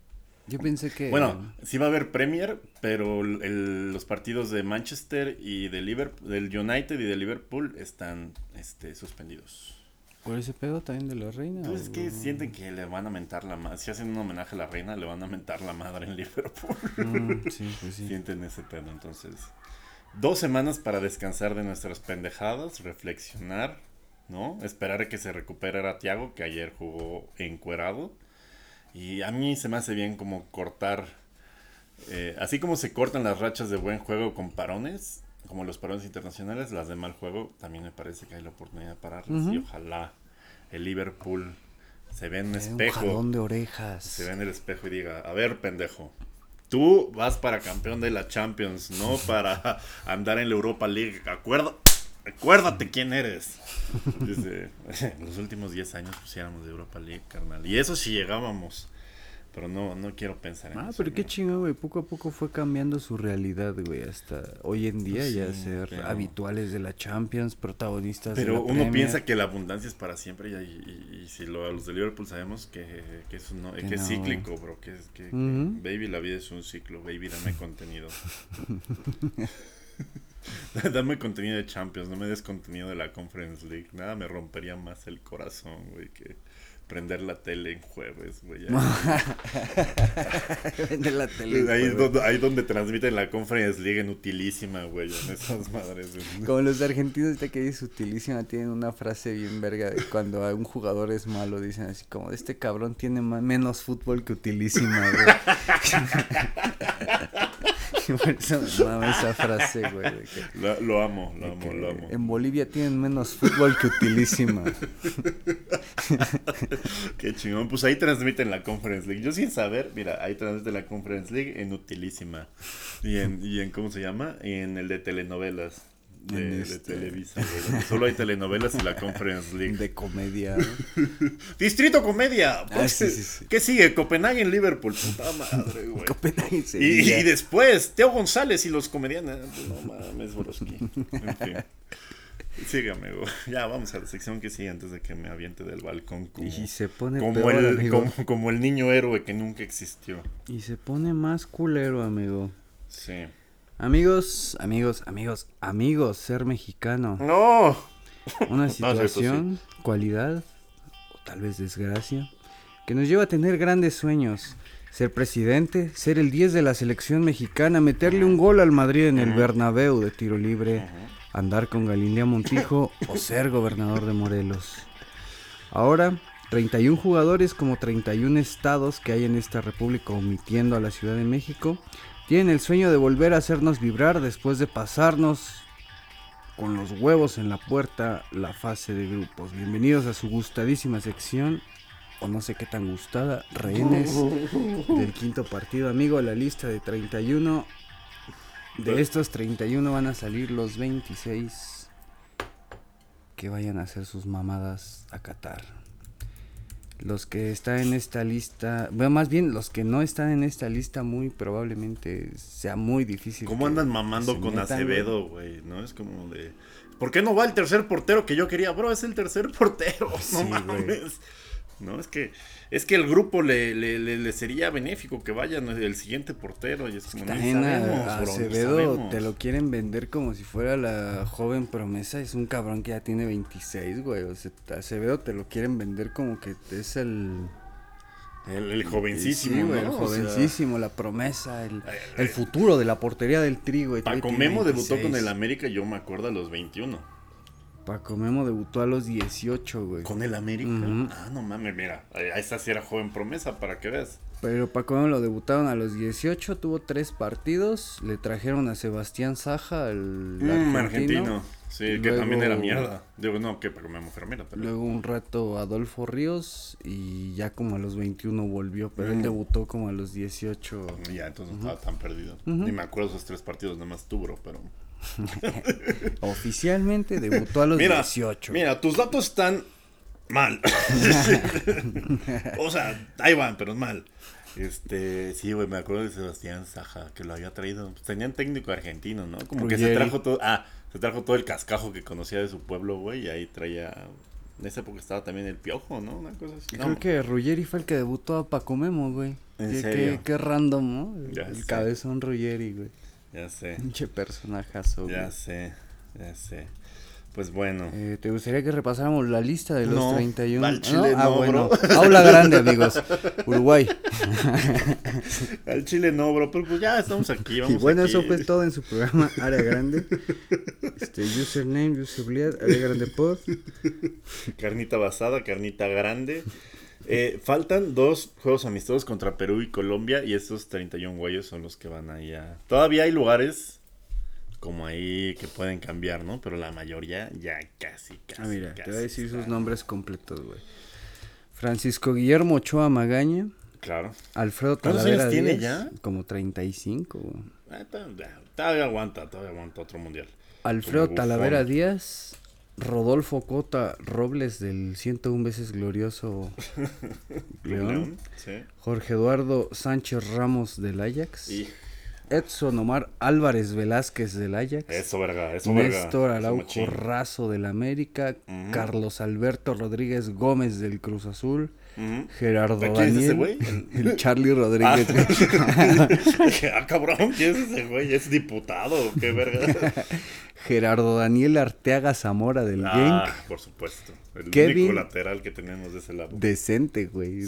Yo pensé que. bueno, sí va a haber Premier, pero el- los partidos de Manchester y de Liverpool, del United y de Liverpool están este, suspendidos. ¿Por ese pedo también de la reina? Pues es que sienten que le van a mentar la madre. Si hacen un homenaje a la reina, le van a mentar la madre en Liverpool. Mm, sí, pues sí. Sienten ese pedo, entonces. Dos semanas para descansar de nuestras pendejadas, reflexionar, ¿no? Esperar a que se recuperara Thiago, que ayer jugó encuerado. Y a mí se me hace bien como cortar, eh, así como se cortan las rachas de buen juego con parones, como los parones internacionales, las de mal juego, también me parece que hay la oportunidad de pararlas. Y ojalá el Liverpool se vea en un Un espejo jalón de orejas. se ve en el espejo y diga, a ver, pendejo, tú vas para campeón de la Champions, no para andar en la Europa League. Acuerda, acuérdate quién eres. Dice, en los últimos 10 años pusiéramos de Europa League, carnal. Y eso sí llegábamos. Pero no, no quiero pensar en Ah, eso. pero qué ¿no? chingón, güey. Poco a poco fue cambiando su realidad, güey. Hasta hoy en día Pues ya sí, ser pero- habituales de la Champions, protagonistas de Pero la uno Premier. piensa que la abundancia es para siempre y, y- y si lo, a los de Liverpool sabemos que, que, eso no, Que que es cíclico, bro. Que, es, que, que, baby, la vida es un ciclo. Baby, dame contenido. dame contenido de Champions, no me des contenido de la Conference League. Nada me rompería más el corazón, güey, que prender la tele en jueves, güey. La tele. ahí, donde, ahí donde transmiten la Conference League en utilísima, güey, en esas madres. güey. Como los argentinos que dice utilísima tienen una frase bien verga de cuando a un jugador es malo dicen así como este cabrón tiene ma- menos fútbol que utilísima, güey. Y esa frase, güey. que- Lo, lo amo, lo amo, lo amo. En Bolivia tienen menos fútbol que utilísima. Qué chingón. Pues ahí transmiten la Conference League. Yo sin saber, mira, ahí transmiten la Conference League en Utilísima. Y en, y en ¿cómo se llama? En el de telenovelas. De, En de este- Televisa, güey, Solo hay telenovelas y la Conference League. De comedia. Distrito Comedia. Ah, Pues, sí, sí, sí. ¿Qué sigue? Copenhague, Liverpool. Puta madre, güey. Copenhague y Y, después, Teo González y los comediantes. No mames, Boroski. En fin. Sígame, güey. Ya, vamos a la sección que sigue antes de que me aviente del balcón. Como, Y se pone como, peor, el, amigo. como, como el niño héroe que nunca existió. Y se pone más culero, amigo. Sí. Amigos, amigos, amigos, amigos, ser mexicano. ¡No! Una situación, cualidad, o tal vez desgracia, que nos lleva a tener grandes sueños. Ser presidente, ser el 10 de la selección mexicana, meterle un gol al Madrid en el Bernabéu de tiro libre, andar con Galilea Montijo o ser gobernador de Morelos. Ahora, 31 jugadores como 31 estados que hay en esta república omitiendo a la Ciudad de México, tienen el sueño de volver a hacernos vibrar después de pasarnos con los huevos en la puerta la fase de grupos. Bienvenidos a su gustadísima sección, o no sé qué tan gustada, rehenes del quinto partido. Amigo, la lista de 31. De estos 31 van a salir los 26 que vayan a hacer sus mamadas a Qatar. Los que están en esta lista, bueno, más bien los que no están en esta lista, muy probablemente sea muy difícil. ¿Cómo andan mamando con metan. Acevedo, güey? ¿No? Es como de. ¿Por qué no va el tercer portero que yo quería? Bro, es el tercer portero. No mames. No, es que. Es que el grupo le, le, le- le sería benéfico que vayan el siguiente portero. Y es como, ni También a- sabemos, a bro, ni Acevedo te lo quieren vender como si fuera la joven promesa. Es un cabrón que ya tiene 26, güey. O sea, Acevedo te lo quieren vender como que es el... El, el jovencísimo, Sí, güey, ¿no? el O sea, jovencísimo, la promesa, el, el futuro de la portería del trigo. Paco Memo debutó 26. con el América, yo me acuerdo, a los 21. Paco Memo debutó a los 18, güey. ¿Con el América? Ujú. Ah, no mames, mira. Esta sí era joven promesa, para que veas. Pero Paco Memo lo debutaron a los 18, tuvo tres partidos, le trajeron a Sebastián Saja, el Mm, argentino. argentino. Sí, que Luego- también era mierda. Digo, no, que Paco Memo Fermera, pero. Luego un rato Adolfo Ríos y ya como a los 21 volvió, pero él Mm. debutó como a los 18. Ya, entonces no estaba tan perdido. Ujú. Ni me acuerdo esos tres partidos, nada más bro, pero. Oficialmente debutó a los Mira, 18. mira, tus datos están mal. o sea, ahí van, pero mal. Este, sí, güey, me acuerdo de Sebastián Saja, que lo había traído. Pues tenían técnico argentino, ¿no? Como que se trajo todo. Ah, se trajo todo el cascajo que conocía de su pueblo, güey, y ahí traía. En esa época estaba también el piojo, ¿no? Una cosa así. Creo No, que Ruggeri fue el que debutó a Paco Memo, güey. ¿En Qué- serio? Qué, qué random, ¿no? Ya el sé. cabezón Ruggeri, güey. Ya sé, Pinche personajazo, ya güey. sé, ya sé. Pues bueno. Eh, ¿Te gustaría que repasáramos la lista de los No, 31? al chile Ah, no, bueno. bro. Aula grande, amigos. Uruguay. Al chile no, bro, pero pues ya estamos aquí. Y bueno, aquí. eso fue todo en su programa Área Grande. Este, username, usabilidad, Área Grande Pod. Carnita basada, carnita grande. Eh, faltan dos juegos amistosos contra Perú y Colombia y estos 31 güeyes son los que van ahí a... Todavía hay lugares como ahí que pueden cambiar, ¿no? Pero la mayoría ya casi, casi. Ah, mira, te voy a decir sus nombres completos, güey. Francisco Guillermo Ochoa Magaña. Claro. Alfredo ¿Cuántos Talavera años tiene Díaz, ya? Como 35, güey. Ya, Todavía aguanta, todavía aguanta otro mundial. Alfredo Talavera. Díaz. Rodolfo Cota Robles del 101 veces glorioso León. Sí. Jorge Eduardo Sánchez Ramos del Ajax. Y Edson Omar Álvarez Velázquez del Ajax. eso, verga, eso, verga. Néstor Araujo. Razo del América. Carlos Alberto Rodríguez Gómez del Cruz Azul. Ujú. Gerardo ¿Quién es ese Daniel. güey? El Charlie Rodríguez. Dije, ah, cabrón, ¿quién es ese güey? ¿Es diputado qué verga? Gerardo Daniel Arteaga Zamora del ah, Genk. por supuesto. El Kevin- único lateral que tenemos de ese lado. Decente, güey.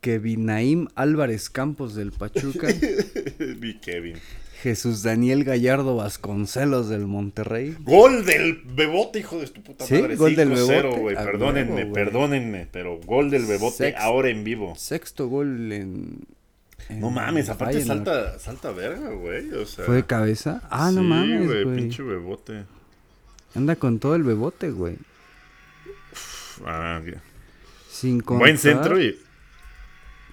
Kevin Naim Álvarez Campos del Pachuca. Mi Kevin. Jesús Daniel Gallardo Vasconcelos del Monterrey. Gol del Bebote, hijo de tu puta Sí, madre. gol del 5-0, Bebote. Perdónenme, perdónenme, pero gol del Bebote ahora en vivo. Sexto gol en. en No mames, aparte salta, salta verga, güey. O sea, ¿Fue de cabeza? Ah, no sí, mames, güey. pinche Bebote. Anda con todo el bebote, güey. Ah, ya. Sin contar. Buen centro y.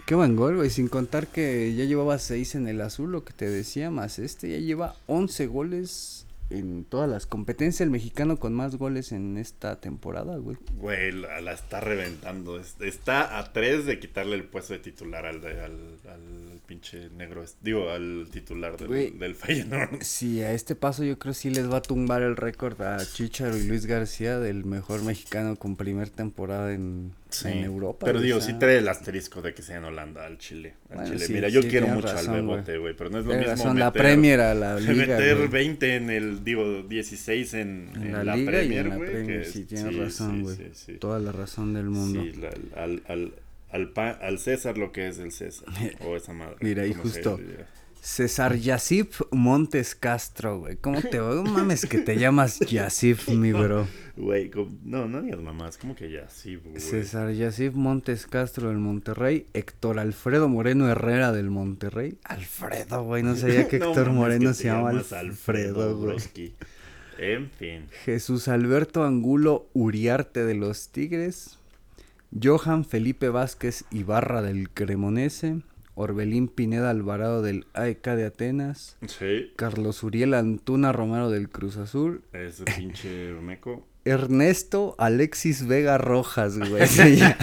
Qué buen gol, güey. Sin contar que ya llevaba seis en el azul, lo que te decía, más este ya lleva 11 goles en todas las competencias. El mexicano con más goles en esta temporada, güey. Güey, la, está reventando. Es- Está a tres de quitarle el puesto de titular al, al, al pinche negro. Digo, al titular del, del Feyenoord. Sí, a este paso yo creo sí les va a tumbar el récord a Chicharo y Luis García del mejor mexicano con primer temporada en, Sí. en Europa. Pero digo, sea, sí trae el asterisco de que sea en Holanda, al Chile. Al Bueno, Chile. sí, Mira, yo sí, quiero mucho razón, al. Bebote, güey. Pero no es lo mismo. razón, la Premier a la liga, meter güey. 20 en el, digo, 16 en, En en la, la, liga Premier, güey, sí, tienes razón, güey. Toda la razón del mundo. Sí, la- al, al, al, César lo que es el César. O esa madre. Mira, ahí se justo. César Yasif Montes Castro, güey. ¿Cómo te va? No mames que te llamas Yasif, mi bro. Güey, no, no digas mamás, como que ya, sí, güey. César Yasif Montes Castro del Monterrey. Héctor Alfredo Moreno Herrera del Monterrey. Alfredo, güey. No sabía que Héctor Moreno que se llama Alfredo, güey. En fin. Jesús Alberto Angulo Uriarte de los Tigres. Johan Felipe Vázquez Ibarra del Cremonese. Orbelín Pineda Alvarado del AEK de Atenas. Sí, Carlos Uriel Antuna Romero del Cruz Azul. ese pinche meco. Ernesto Alexis Vega Rojas, güey. Se llama,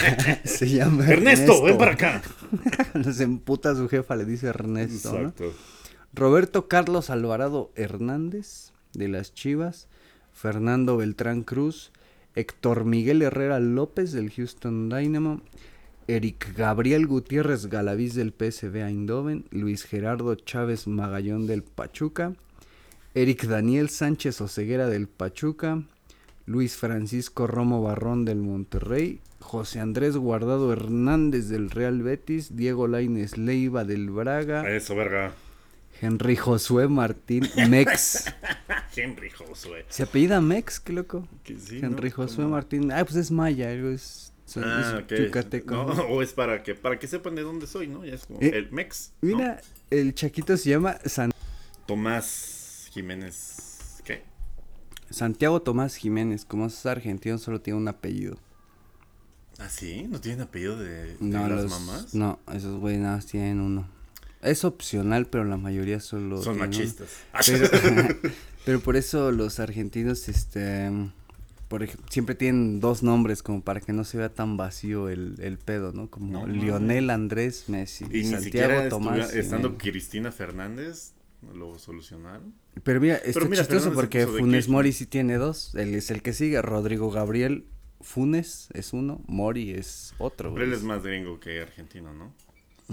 se llama Ernesto, ven para acá. Se emputa su jefa le dice Ernesto, ¿no? Exacto. Roberto Carlos Alvarado Hernández de las Chivas, Fernando Beltrán Cruz, Héctor Miguel Herrera López del Houston Dynamo, Eric Gabriel Gutiérrez Galaviz del PSV Eindhoven, Luis Gerardo Chávez Magallón del Pachuca, Eric Daniel Sánchez Oceguera del Pachuca, Luis Francisco Romo Barrón del Monterrey, José Andrés Guardado Hernández del Real Betis, Diego Laines Leiva del Braga, Eso, verga. Henry Josué Martín Mex. Henry Josué. ¿Se apellida Mex? Qué loco. Que sí, Henry ¿no? Josué Martín. Ah, pues es maya, algo es Son- Ah, es yucateco. No, o es para que, para que sepan de dónde soy, ¿no? Ya es como Eh, el Mex. ¿no? Mira, el Chaquito se llama San- Tomás Jiménez. ¿Qué? Santiago Tomás Jiménez. Como es argentino, solo tiene un apellido. ¿Ah, sí? ¿No tienen apellido de, de No, las los- mamás? No, esos güeyes nada más tienen uno. Es opcional, pero la mayoría solo. Son tienen machistas. Pero, pero por eso los argentinos, este, por ej- siempre tienen dos nombres como para que no se vea tan vacío el, el pedo, ¿no? Como No Lionel Andrés Messi, y Santiago Tomás. estando. Cristina Fernández, lo solucionaron. Pero mira, está Pero mira, chistoso porque Funes. Mori sí tiene dos. Él es el que sigue, Rodrigo Gabriel Funes es uno, Mori es otro. Pero él es más gringo que argentino, ¿no?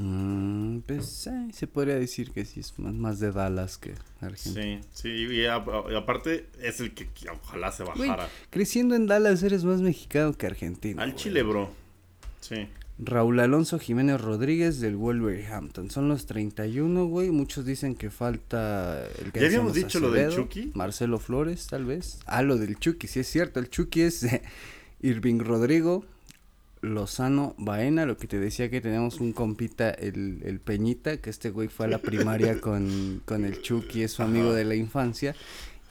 Mm, pues eh, se podría decir que sí es más, más de Dallas que Argentina. Sí, sí, y, a- y aparte es el que que ojalá se Güey, bajara. creciendo en Dallas eres más mexicano que argentino. Al güey. Chile, bro. Sí. Raúl Alonso Jiménez Rodríguez del Wolverhampton. Son los 31, güey. Muchos dicen que falta el que ¿Ya habíamos dicho lo del Chucky? Marcelo Flores, tal vez. Ah, lo del Chucky, sí es cierto. El Chucky es Irving Rodrigo, Lozano Baena. Lo que te decía que tenemos un compita, el, el Peñita, que este güey fue a la primaria con, con el Chucky, es su amigo de la infancia.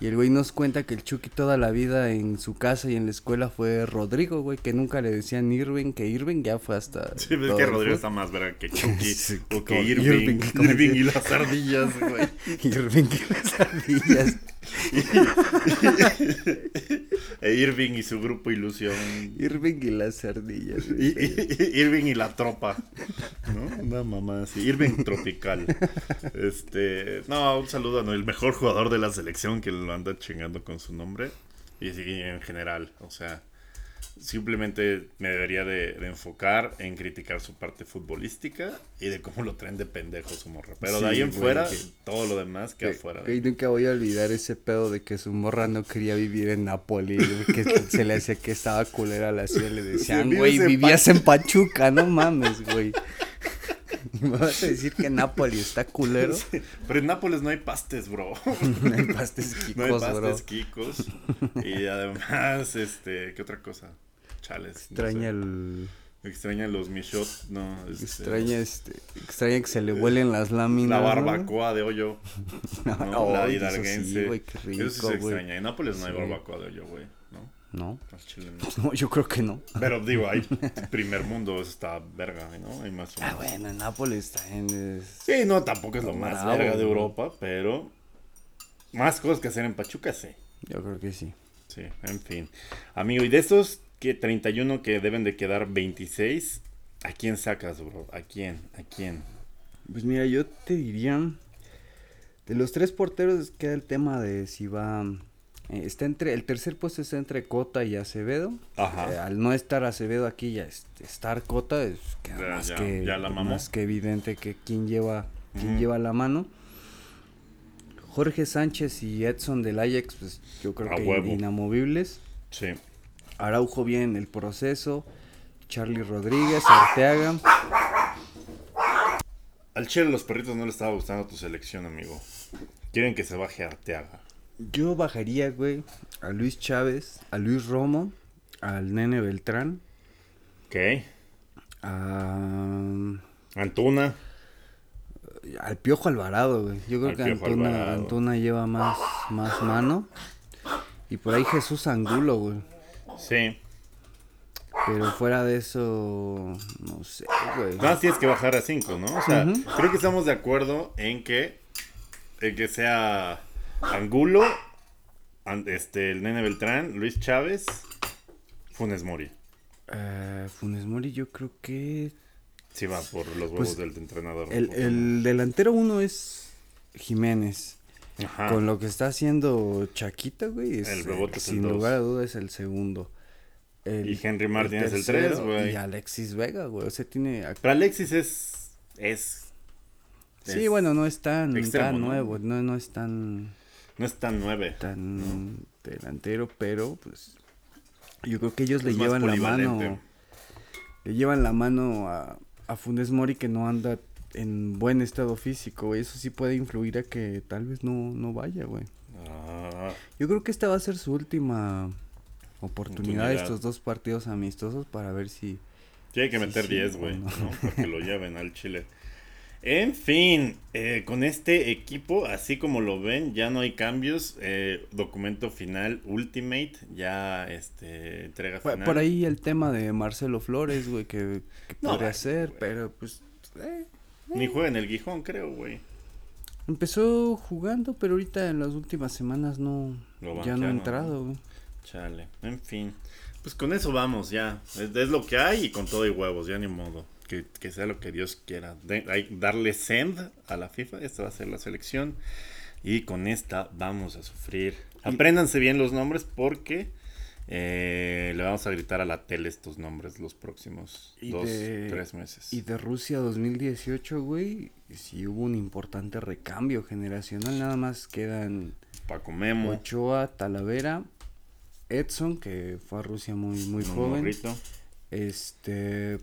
Y el güey nos cuenta que el Chucky toda la vida en su casa y en la escuela fue Rodrigo, güey, que nunca le decían Irving, que Irving ya fue hasta... Sí, ves todo que Rodrigo está más verga que Chucky. Sí, o que Irving. Irving, y las ardillas, güey. Irving y las ardillas. e Irving y su grupo Ilusión. Irving y las ardillas. Y- y- Irving y la tropa. ¿No? Una mamá así. Irving Tropical. Este. No, un saludo a no, el mejor jugador de la selección que lo anda chingando con su nombre. Y en general. O sea. Simplemente me debería de, de enfocar en criticar su parte futbolística y de cómo lo traen de pendejo su morra. Pero de ahí en güey, fuera, que- todo lo demás que Güey, afuera. güey, nunca voy a olvidar ese pedo de que su morra no quería vivir en Nápoles, güey, que se le hacía que estaba culera la ciudad, le decían, güey, vivías en Pachuca, no mames, güey. Y me vas a decir que Nápoles está culero. Pero en Nápoles no hay pastes, bro. No hay pastes No hay quicos, pastes bro. kikos. Y además, este, ¿qué otra cosa? Chales. no Extraña sé. el... Extraña los Michot, no. este, Extraña, este, extraña que se le vuelen las láminas. La ¿no? barbacoa de hoyo. ¿no? Oh, la eso hidalguense. sí, güey, qué Eso sí se extraña. En Nápoles no hay Sí. barbacoa de hoyo, güey. ¿No? No, no. no, yo creo que no. Pero digo, hay primer mundo, eso está verga, ¿no? Hay más o Ah, bueno, en Nápoles también es... Sí, no, tampoco es lo más Bravo, verga de. Europa, pero más cosas que hacer en Pachuca, sí. Yo creo que sí. Sí, en fin. Amigo, y de estos que 31 que deben de quedar 26, ¿a quién sacas, bro? ¿A quién? ¿A quién? Pues mira, yo te diría. De los tres porteros queda el tema de si va. eh, está entre. El tercer puesto está entre Cota y Acevedo. Ajá. Eh, al no estar Acevedo aquí ya es- estar Cota es queda Ya, más, ya, que, ya la más que evidente que quien lleva, quien Ujú. lleva la mano. Jorge Sánchez y Edson del Ajax, pues yo creo A que huevo. inamovibles. Sí. Araujo bien en el proceso. Charlie Rodríguez, Arteaga. Al Chile los perritos no le estaba gustando tu selección, amigo. Quieren que se baje Arteaga. Yo bajaría, güey, a Luis Chávez, a Luis Romo, al Nene Beltrán, Ok. a... Antuna. al Piojo Alvarado, güey. Yo creo Al que. Antuna lleva más, más mano. Y por ahí Jesús Angulo, güey. Sí. Pero fuera de eso, no sé, güey. Más tienes que bajar a 5, ¿no? O sea, creo que estamos de acuerdo en que, en que sea Angulo, an- este, el Nene Beltrán, Luis Chávez, Funes Mori. Eh, Funes Mori yo creo que... Sí va por los huevos Pues, del entrenador. El, el delantero uno es Jiménez. Ajá. Con lo que está haciendo Chaquita, güey, es, El el sin dos. lugar a dudas es el segundo. El- Y Henry Martin es el tercero, tres, güey. Y Alexis Vega, güey, o sea, tiene... Pero Alexis es. es Sí, es- bueno, no es tan, extremo, tan ¿no? nuevo, no, no es tan, No es tan nueve. tan delantero, pero pues yo creo que ellos le Es llevan la mano, le llevan la mano a, a Funes Mori que no anda en buen estado físico, güey, eso sí puede influir a que tal vez no, no vaya, güey. Ah, Yo creo que esta va a ser su última oportunidad, Oportunidad. estos dos partidos amistosos para ver si... Tiene que meter sí, 10, o güey, no. ¿no? Para que lo lleven al Chile. En fin, eh, con este equipo, así como lo ven, ya no hay cambios. eh, documento final, Ultimate, ya este, entrega final. por ahí el tema de Marcelo Flores, güey, que, que No, podría ay, ser, güey. pero pues... eh, Ni juega en el Gijón, creo, güey. Empezó jugando, pero ahorita en las últimas semanas no... Lo ya no ha entrado, güey. Chale, en fin. Pues con eso vamos, ya. Es, es lo que hay y con todo y huevos, ya ni modo. Que, que sea lo que Dios quiera. De- hay- darle send a la FIFA, esta va a ser la selección. Y con esta vamos a sufrir. Apréndanse bien los nombres porque eh, le vamos a gritar a la tele estos nombres los próximos Y dos, de- tres meses. Y de Rusia 2018, güey, sí hubo un importante recambio generacional. Nada más quedan Paco Memo, Ochoa, Talavera, Edson, que fue a Rusia muy, muy un joven. morrito, Este.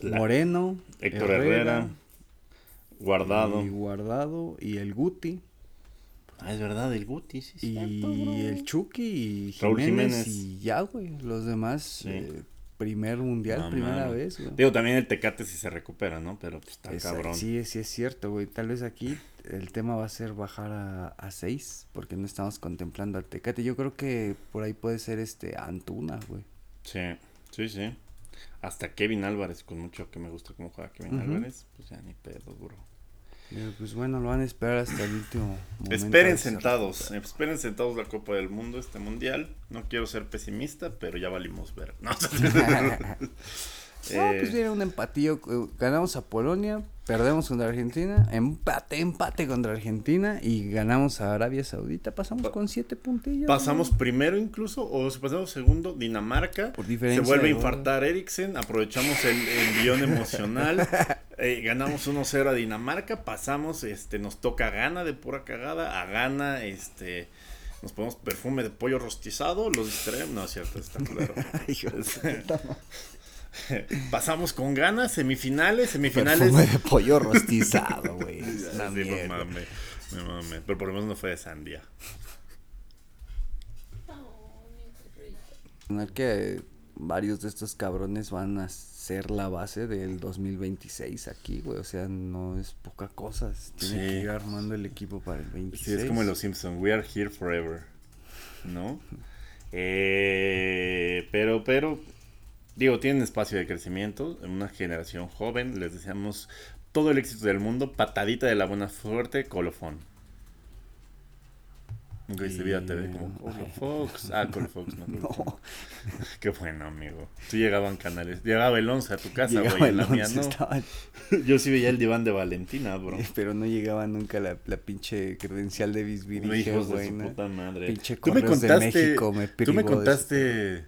La- Moreno. Héctor Herrera, Guardado. Y Guardado. Y el Guti. Ah, es verdad, el Guti, sí, sí. Y el Chucky. Y Raúl Jiménez, Jiménez. Y ya, güey. Los demás. Sí. eh, primer mundial, No primera vez, güey. Digo, también el Tecate si se recupera, ¿no? Pero pues está cabrón. Sí, sí es cierto, güey. Tal vez aquí el tema va a ser bajar a, a seis, porque no estamos contemplando al Tecate. Yo creo que por ahí puede ser este Antuna, güey. Sí, sí, sí. Hasta Kevin Álvarez, con mucho que me gusta cómo juega Kevin. Álvarez, pues ya ni pedo, duro. Pero, pues bueno, lo van a esperar hasta el último momento. Esperen sentados, esperen sentados la Copa del Mundo, este mundial. No quiero ser pesimista, pero ya valimos ver. No, No, Eh, pues viene un empatillo. eh, Ganamos a Polonia, perdemos contra Argentina, empate, empate contra Argentina y ganamos a Arabia Saudita. Pasamos Pa- con siete puntillos. pasamos primero incluso, o si pasamos segundo, Dinamarca. Por Se vuelve a infartar Eriksen, aprovechamos el envión emocional, eh, ganamos 1-0 a Dinamarca, pasamos, este, nos toca Gana de pura cagada, a Gana, este, nos ponemos perfume de pollo rostizado, los distraemos, no es cierto, está claro. Pasamos con Gana, semifinales, semifinales. Perfume de pollo rostizado, güey. Sí, me mame, me mame, pero por lo menos no fue de sandía. Que varios de estos cabrones van a ser la base del 2026 aquí, güey. O sea, no es poca cosa. Tiene Sí. que ir armando el equipo para el 26. Sí, es como en Los Simpsons, we are here forever, ¿no? Eh, pero, pero, digo, tienen espacio de crecimiento, en una generación joven, les deseamos todo el éxito del mundo, patadita de la buena suerte, colofón. Nunca viste Vida TV como Colofox. Ah, Colofox, no. No, Qué bueno, amigo. Tú llegaban canales. Llegaba el 11 a tu casa, güey. La mía 11, no. estaba- Yo sí veía el diván de Valentina, bro. pero no llegaba nunca la, la pinche credencial de Bisbirige, Hijos de güey. su puta madre. Pinche Tú me Correos de contaste, México me tú me contaste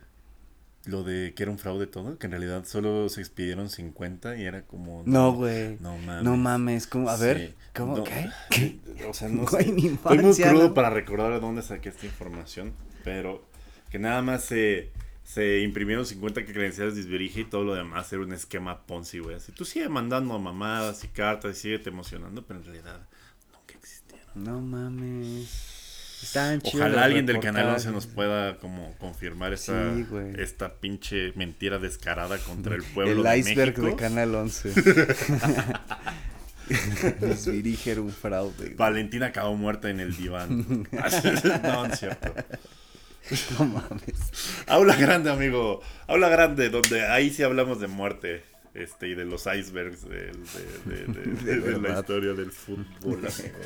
lo de que era un fraude todo, que en realidad solo se expidieron 50 y era como No, güey. No mames. No mames, ¿cómo? A ver, Sí. ¿cómo? No, ¿Qué? O sea, no Güey, sé. mi Estoy muy crudo ¿no? para recordar de dónde saqué esta información, pero que nada más se se imprimieron 50 credenciales de Isberige y todo lo demás era un esquema Ponzi, güey. Así tú sigue mandando mamadas y cartas y sigue te emocionando, pero en realidad nunca existieron. No mames. Estaban chidos Ojalá alguien del canal 11 reportajes. nos pueda como confirmar esta, Sí, esta pinche mentira descarada contra el pueblo El de iceberg México. de Canal 11. Bisbirige era un fraude. güey. Valentina acabó muerta en el diván. no, no es cierto. No mames. Aula grande, amigo. Aula grande, donde ahí sí hablamos de muerte. Este, y de los icebergs de, de- de- de- la historia del fútbol. amigo.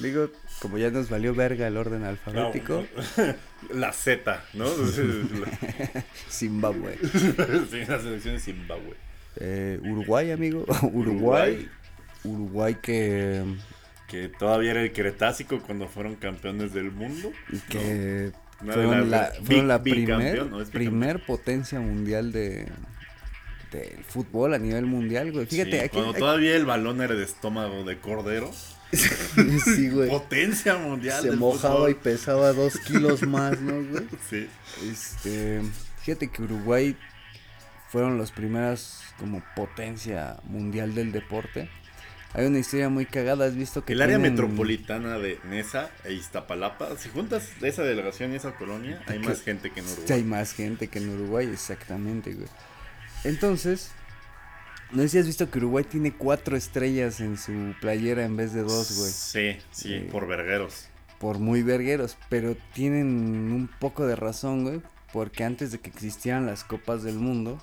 Digo, como ya nos valió verga el orden alfabético, La Z, ¿no? Zimbabue. sí, la selección de Zimbabue. Eh, Uruguay, amigo. Uruguay. Uruguay que, Que todavía era el Cretácico cuando fueron campeones del mundo. y que No, fueron la- la, bi- fueron la bicampeón, primer, ¿no? Es primer potencia mundial de del fútbol a nivel mundial, güey. Fíjate, Sí, aquí, cuando aquí- todavía el balón era de estómago de cordero. sí, güey. Potencia mundial. Se del mojaba fútbol. y pesaba dos kilos más, ¿no, güey? Sí. Este, fíjate que Uruguay fueron las primeras como potencia mundial del deporte. Hay una historia muy cagada, ¿has visto que El área metropolitana de Nesa e Iztapalapa, si juntas esa delegación y esa colonia, hay más gente que en Sí, hay Uruguay. más gente que en Uruguay, exactamente, güey. Entonces, no sé si has visto que Uruguay tiene cuatro estrellas en su playera en vez de dos, güey. Sí, sí, Sí. por vergueros. Por muy vergueros, pero tienen un poco de razón, güey. Porque antes de que existieran las Copas del Mundo,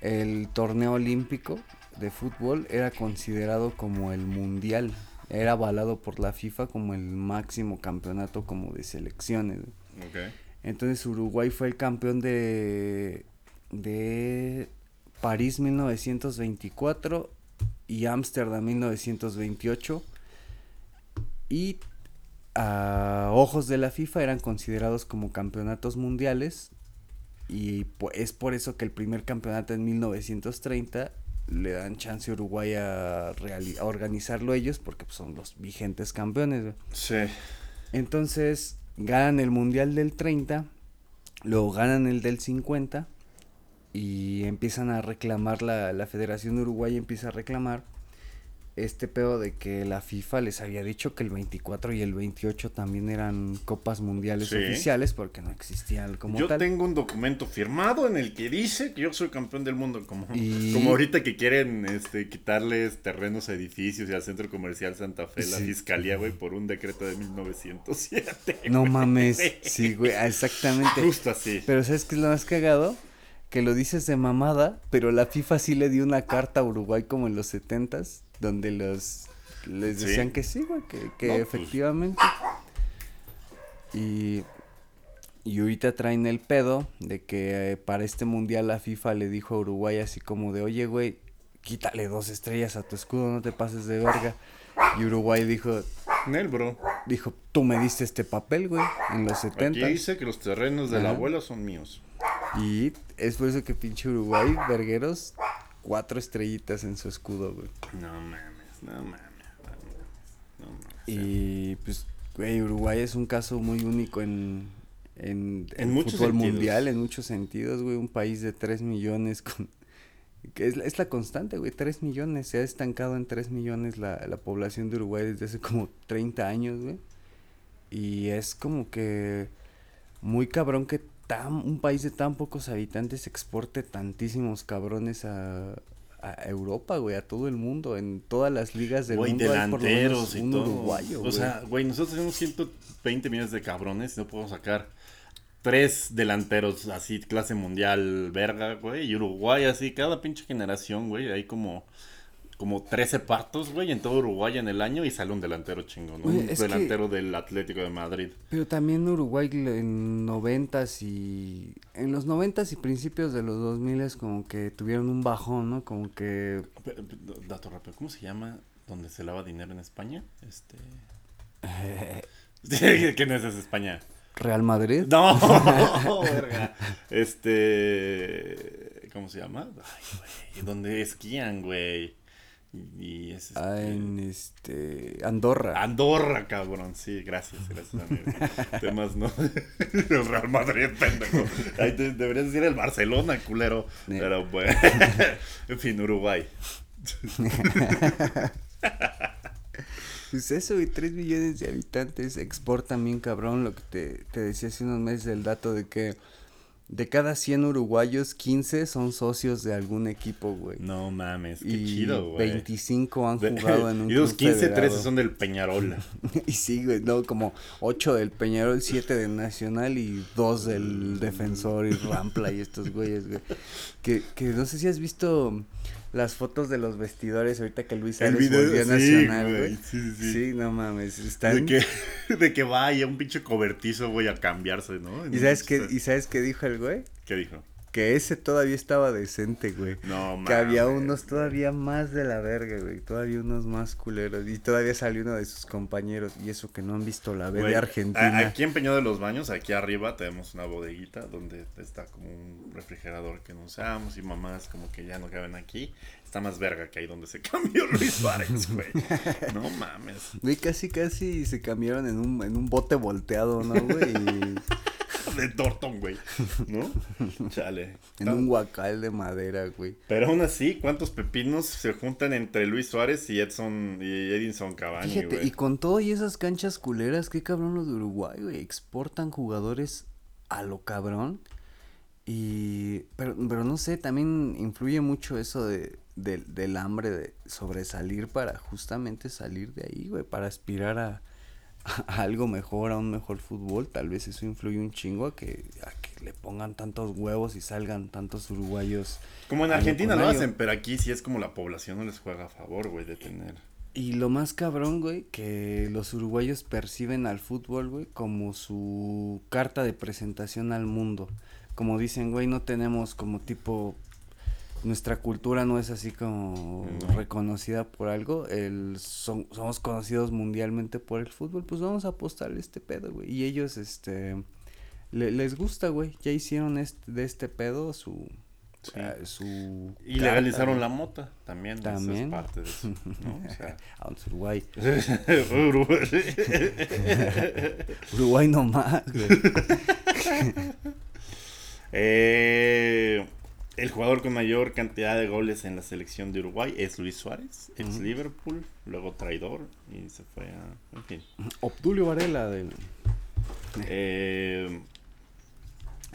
el torneo olímpico de fútbol era considerado como el mundial. Era avalado por la FIFA como el máximo campeonato como de selecciones. Entonces Uruguay fue el campeón de, de París 1924 y Ámsterdam 1928. Y a ojos de la FIFA eran considerados como campeonatos mundiales. Y po- es por eso que el primer campeonato en 1930 le dan chance a Uruguay a, organizarlo ellos porque pues, son los vigentes campeones. Sí. Entonces ganan el Mundial del 30, luego ganan el del 50 y empiezan a reclamar, la, la Federación Uruguaya empieza a reclamar este pedo de que la FIFA les había dicho que el 24 y el 28 también eran copas mundiales Sí. oficiales porque no existían como Yo tal. tengo un documento firmado en el que dice que yo soy campeón del mundo, como, Y- como ahorita que quieren este, quitarles terrenos a edificios y al centro comercial Santa Fe, la Sí. fiscalía, güey, por un decreto de 1907. No güey. mames, sí, güey, exactamente. Justo así. Pero ¿sabes qué es lo más cagado? Que lo dices de mamada, pero la FIFA sí le dio una carta a Uruguay como en los setentas, donde los les Sí. decían que sí, güey, que, que No, pues. efectivamente. Y, y ahorita traen el pedo de que eh, para este mundial la FIFA le dijo a Uruguay así como de, oye, güey, quítale dos estrellas a tu escudo, no te pases de verga. Y Uruguay dijo, Nel, bro. dijo, tú me diste este papel, güey, en los Aquí setentas. dice que los terrenos de la abuela son míos. Y es por eso que pinche Uruguay, vergueros, cuatro estrellitas en su escudo, güey. No mames, no mames, no mames. No mames. Y pues, güey, Uruguay es un caso muy único en, en, En muchos fútbol sentidos. mundial, en muchos sentidos, güey. Un país de 3 millones con... Que es, la- es la constante, güey, 3 millones. Se ha estancado en 3 millones la, la población de Uruguay desde hace como 30 años, güey. Y es como que muy cabrón que tan, un país de tan pocos habitantes exporte tantísimos cabrones a, a Europa, güey, a todo el mundo, en todas las ligas del Güey, mundo. hay por lo menos delanteros y todo. uruguayo, o güey. sea, güey, nosotros tenemos 120 millones de cabrones y no podemos sacar tres delanteros así, clase mundial, verga, güey. Y Uruguay así, cada pinche generación, güey. Hay como, como 13 partos, güey, en todo Uruguay en el año y sale un delantero chingón. ¿no? Un es que- delantero del Atlético de Madrid. Pero también Uruguay en noventas y en los noventas y principios de los dos miles como que tuvieron un bajón, ¿no? Como que Dato rápido, ¿cómo se llama donde se lava dinero en España? Este. ¿Qué no es España? Real Madrid. No, verga. Este. ¿Cómo se llama? Ay, güey. Donde esquían, güey. Y es. este, Ah, en este Andorra. Andorra, cabrón. Sí, gracias, gracias, amigo. Temas, ¿no? El Real Madrid, pendejo. Ahí te- deberías decir el Barcelona, culero. Ne- Pero bueno. En fin, Uruguay. Pues eso, güey, 3 millones de habitantes exportan bien cabrón, lo que te, te decía hace unos meses el dato de que de cada 100 uruguayos, 15 son socios de algún equipo, güey. No mames, qué y chido, güey. 25 han jugado en un Y los club 15, 13 federado. son del Peñarol. Y sí, güey, no, como 8 del Peñarol, 7 del Nacional y 2 del Defensor y Rampla y estos güeyes, güey. Que, que no sé si has visto las fotos de los vestidores ahorita que Luis Suárez video, volvió sí, Nacional, güey, sí, sí, sí. Sí, no mames, De que, de que vaya un pinche cobertizo, güey, a cambiarse, ¿no? ¿Y sabes qué, ¿Y sabes qué dijo el güey? ¿Qué dijo? Que ese todavía estaba decente, güey. No, Que había mames. unos todavía más de la verga, güey. Todavía unos más culeros. Y todavía salió uno de sus compañeros. Y eso que no han visto la B Güey, de Argentina. Aquí en Peñado de los Baños, aquí arriba, tenemos una bodeguita donde está como un refrigerador que no usamos y mamás como que ya no caben aquí. Está más verga que ahí donde se cambió Luis Suárez, güey. No mames. Güey, casi, casi se cambiaron en un, en un bote volteado, ¿no, güey? De Dortmund, güey. ¿No? Chale. En un guacal de madera, güey. Pero aún así, ¿cuántos pepinos se juntan entre Luis Suárez y Edson y Edinson Cavani, Fíjate, güey? y con todo y esas canchas culeras, qué cabrón los de Uruguay, güey. Exportan jugadores a lo cabrón. Y. Pero, pero no sé, también influye mucho eso de, del- del hambre de sobresalir para justamente salir de ahí, güey. Para aspirar a, a algo mejor, a un mejor fútbol. Tal vez eso influye un chingo a que, a que le pongan tantos huevos y salgan tantos uruguayos. Como en Argentina lo hacen, pero aquí sí es como la población no les juega a favor, güey, de tener. Y lo más cabrón, güey, que los uruguayos perciben al fútbol, güey, como su carta de presentación al mundo. Como dicen, güey, no tenemos como tipo... Nuestra cultura no es así como No. reconocida por algo. El, son- somos conocidos mundialmente por el fútbol. Pues vamos a apostarle este pedo, güey. Y ellos, este... le- les gusta, güey. Ya hicieron este, de este pedo su... Sí. eh, su Y carta, legalizaron güey. la mota también. También. es parte de eso, ¿no? O sea, Uruguay. Uruguay. Uruguay no más, güey. Eh, el jugador con mayor cantidad de goles en la selección de Uruguay es Luis Suárez, ex. Liverpool, luego traidor y se fue a... En fin. Obdulio Varela del... Eh,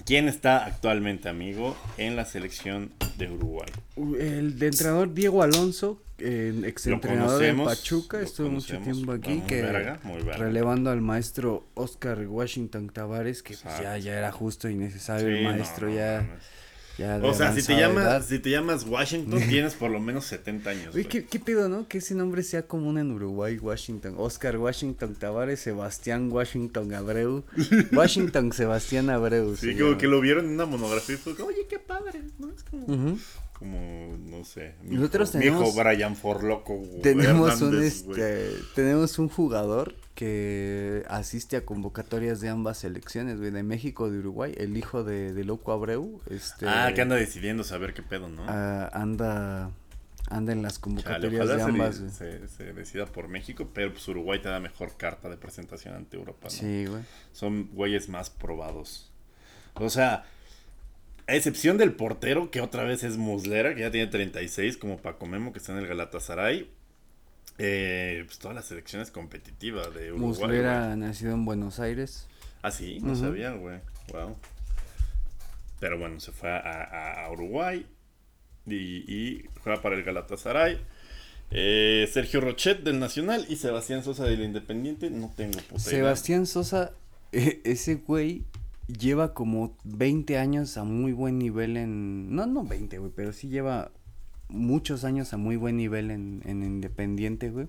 ¿Quién está actualmente, amigo, en la selección de Uruguay? U- El de entrenador Diego Alonso, eh, ex Lo entrenador de Pachuca, estuvo mucho tiempo aquí, muy que verga, muy verga. relevando al maestro Oscar Washington Tavares, que pues, ya, ya era justo y necesario, Sí, el maestro no ya. Ya O sea, si te, llamas, si te llamas Washington, tienes por lo menos 70 años. Oye. ¿qué, qué pedo, ¿no? Que ese nombre sea común en Uruguay, Washington. Oscar Washington Tavares, Sebastián Washington Abreu. Washington Sebastián Abreu. Sí, como llama. que lo vieron en una monografía y fue como, oye, qué padre, ¿no? Es como, como no sé. Mi Nosotros hijo, mi hijo tenemos- Brian Forloco. Tenemos un Hernández, este, tenemos un jugador que asiste a convocatorias de ambas selecciones, güey, de México, de Uruguay, el hijo de, de Loco Abreu, este Ah, que anda decidiendo saber qué pedo, ¿no? ah, anda anda en las convocatorias de ambas. se, se decida por México, pero pues Uruguay te da mejor carta de presentación ante Europa, ¿no? Sí, güey. Son güeyes más probados. O sea, a excepción del portero, que otra vez es Muslera, que ya tiene 36, como Paco Memo, que está en el Galatasaray. Eh, pues todas las selecciones competitivas de Uruguay. Muslera nacido en Buenos Aires. Ah, sí, no sabía, güey. Wow. Pero bueno, se fue a, a- a Uruguay y, y juega para el Galatasaray. Eh, Sergio Rochet del Nacional y Sebastián Sosa del Independiente. No tengo puta idea. Sebastián Sosa, eh, ese güey lleva como 20 años a muy buen nivel en... No, no 20, güey, pero sí lleva muchos años a muy buen nivel en, en Independiente, güey.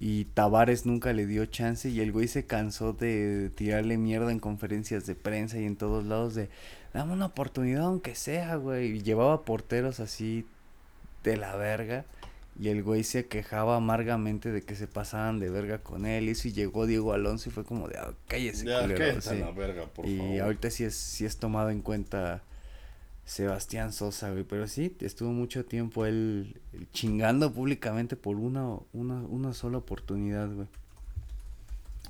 Y Tavares nunca le dio chance y el güey se cansó de tirarle mierda en conferencias de prensa y en todos lados de... Dame una oportunidad aunque sea, güey. Y llevaba porteros así de la verga. Y el güey se quejaba amargamente de que se pasaban de verga con él. Y eso y llegó Diego Alonso y fue como de, ah, cállese, Ya, culero", cállate a sí. la verga, por y favor. ahorita sí es, sí es tomado en cuenta Sebastián Sosa, güey. Pero sí, estuvo mucho tiempo él, chingando públicamente por una, una, una sola oportunidad, güey.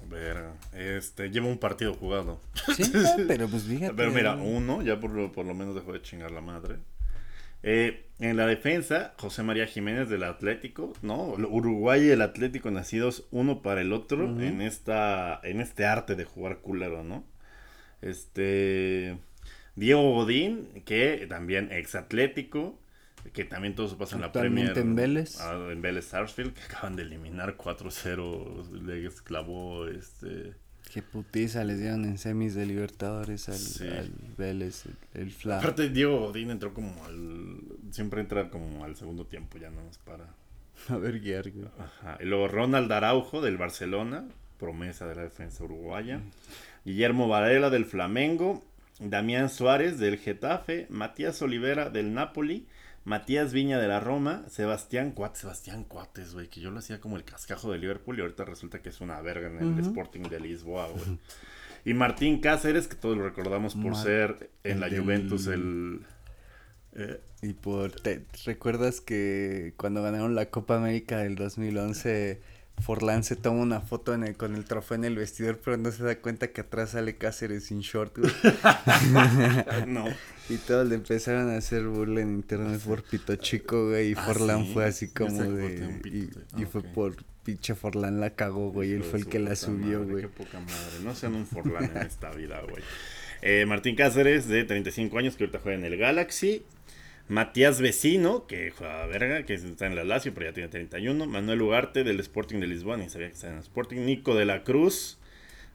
Verga. Este, lleva un partido jugado. Sí, pero pues fíjate. Pero mira, uno ya por lo, por lo menos dejó de chingar la madre. Eh, en la defensa, José María Jiménez del Atlético, ¿no? Uruguay y el Atlético nacidos uno para el otro en esta en este arte de jugar culero, ¿no? Este Diego Godín, que también ex Atlético, que también todo se pasa en la Premier. en Vélez. ah, en Vélez Sarsfield, que acaban de eliminar 4-0, le esclavó este Qué putiza les dieron en semis de Libertadores al, Sí. al Vélez, el, el. Aparte, Diego Godín entró como al. Siempre entra como al segundo tiempo, ya no más para. A ver, guiar, güey. Ajá. Y luego Ronald Araujo del Barcelona, promesa de la defensa uruguaya. Guillermo Varela del Flamengo. Damián Suárez del Getafe. Matías Olivera del Napoli. Matías Viña de la Roma. Sebastián Cuates. Sebastián Cuates, güey, que yo lo hacía como el cascajo de Liverpool y ahorita resulta que es una verga en el. Sporting de Lisboa, güey. Y Martín Cáceres, que todos lo recordamos por Mar- ser en la del- Juventus el... eh, Y por, ¿te recuerdas que cuando ganaron la Copa América del 2011 Forlán se toma una foto en el- con el trofeo en el vestidor, pero no se da cuenta que atrás sale Cáceres sin short, güey. no. y todos le empezaron a hacer burla en internet por pito chico, güey. Y Ah, Forlán ¿sí? fue así como de. un Y, Ah, fue por pinche Forlán la cagó, güey. Él fue el que la subió, madre, güey. Qué poca madre. No sean un Forlán en esta vida, güey. Eh, Martín Cáceres, de 35 años, que ahorita juega en el Galaxy. Matías Vecino, que juega verga, que está en la Lazio, pero ya tiene 31. Manuel Ugarte, del Sporting de Lisboa, ni sabía que estaba en el Sporting. Nico de la Cruz,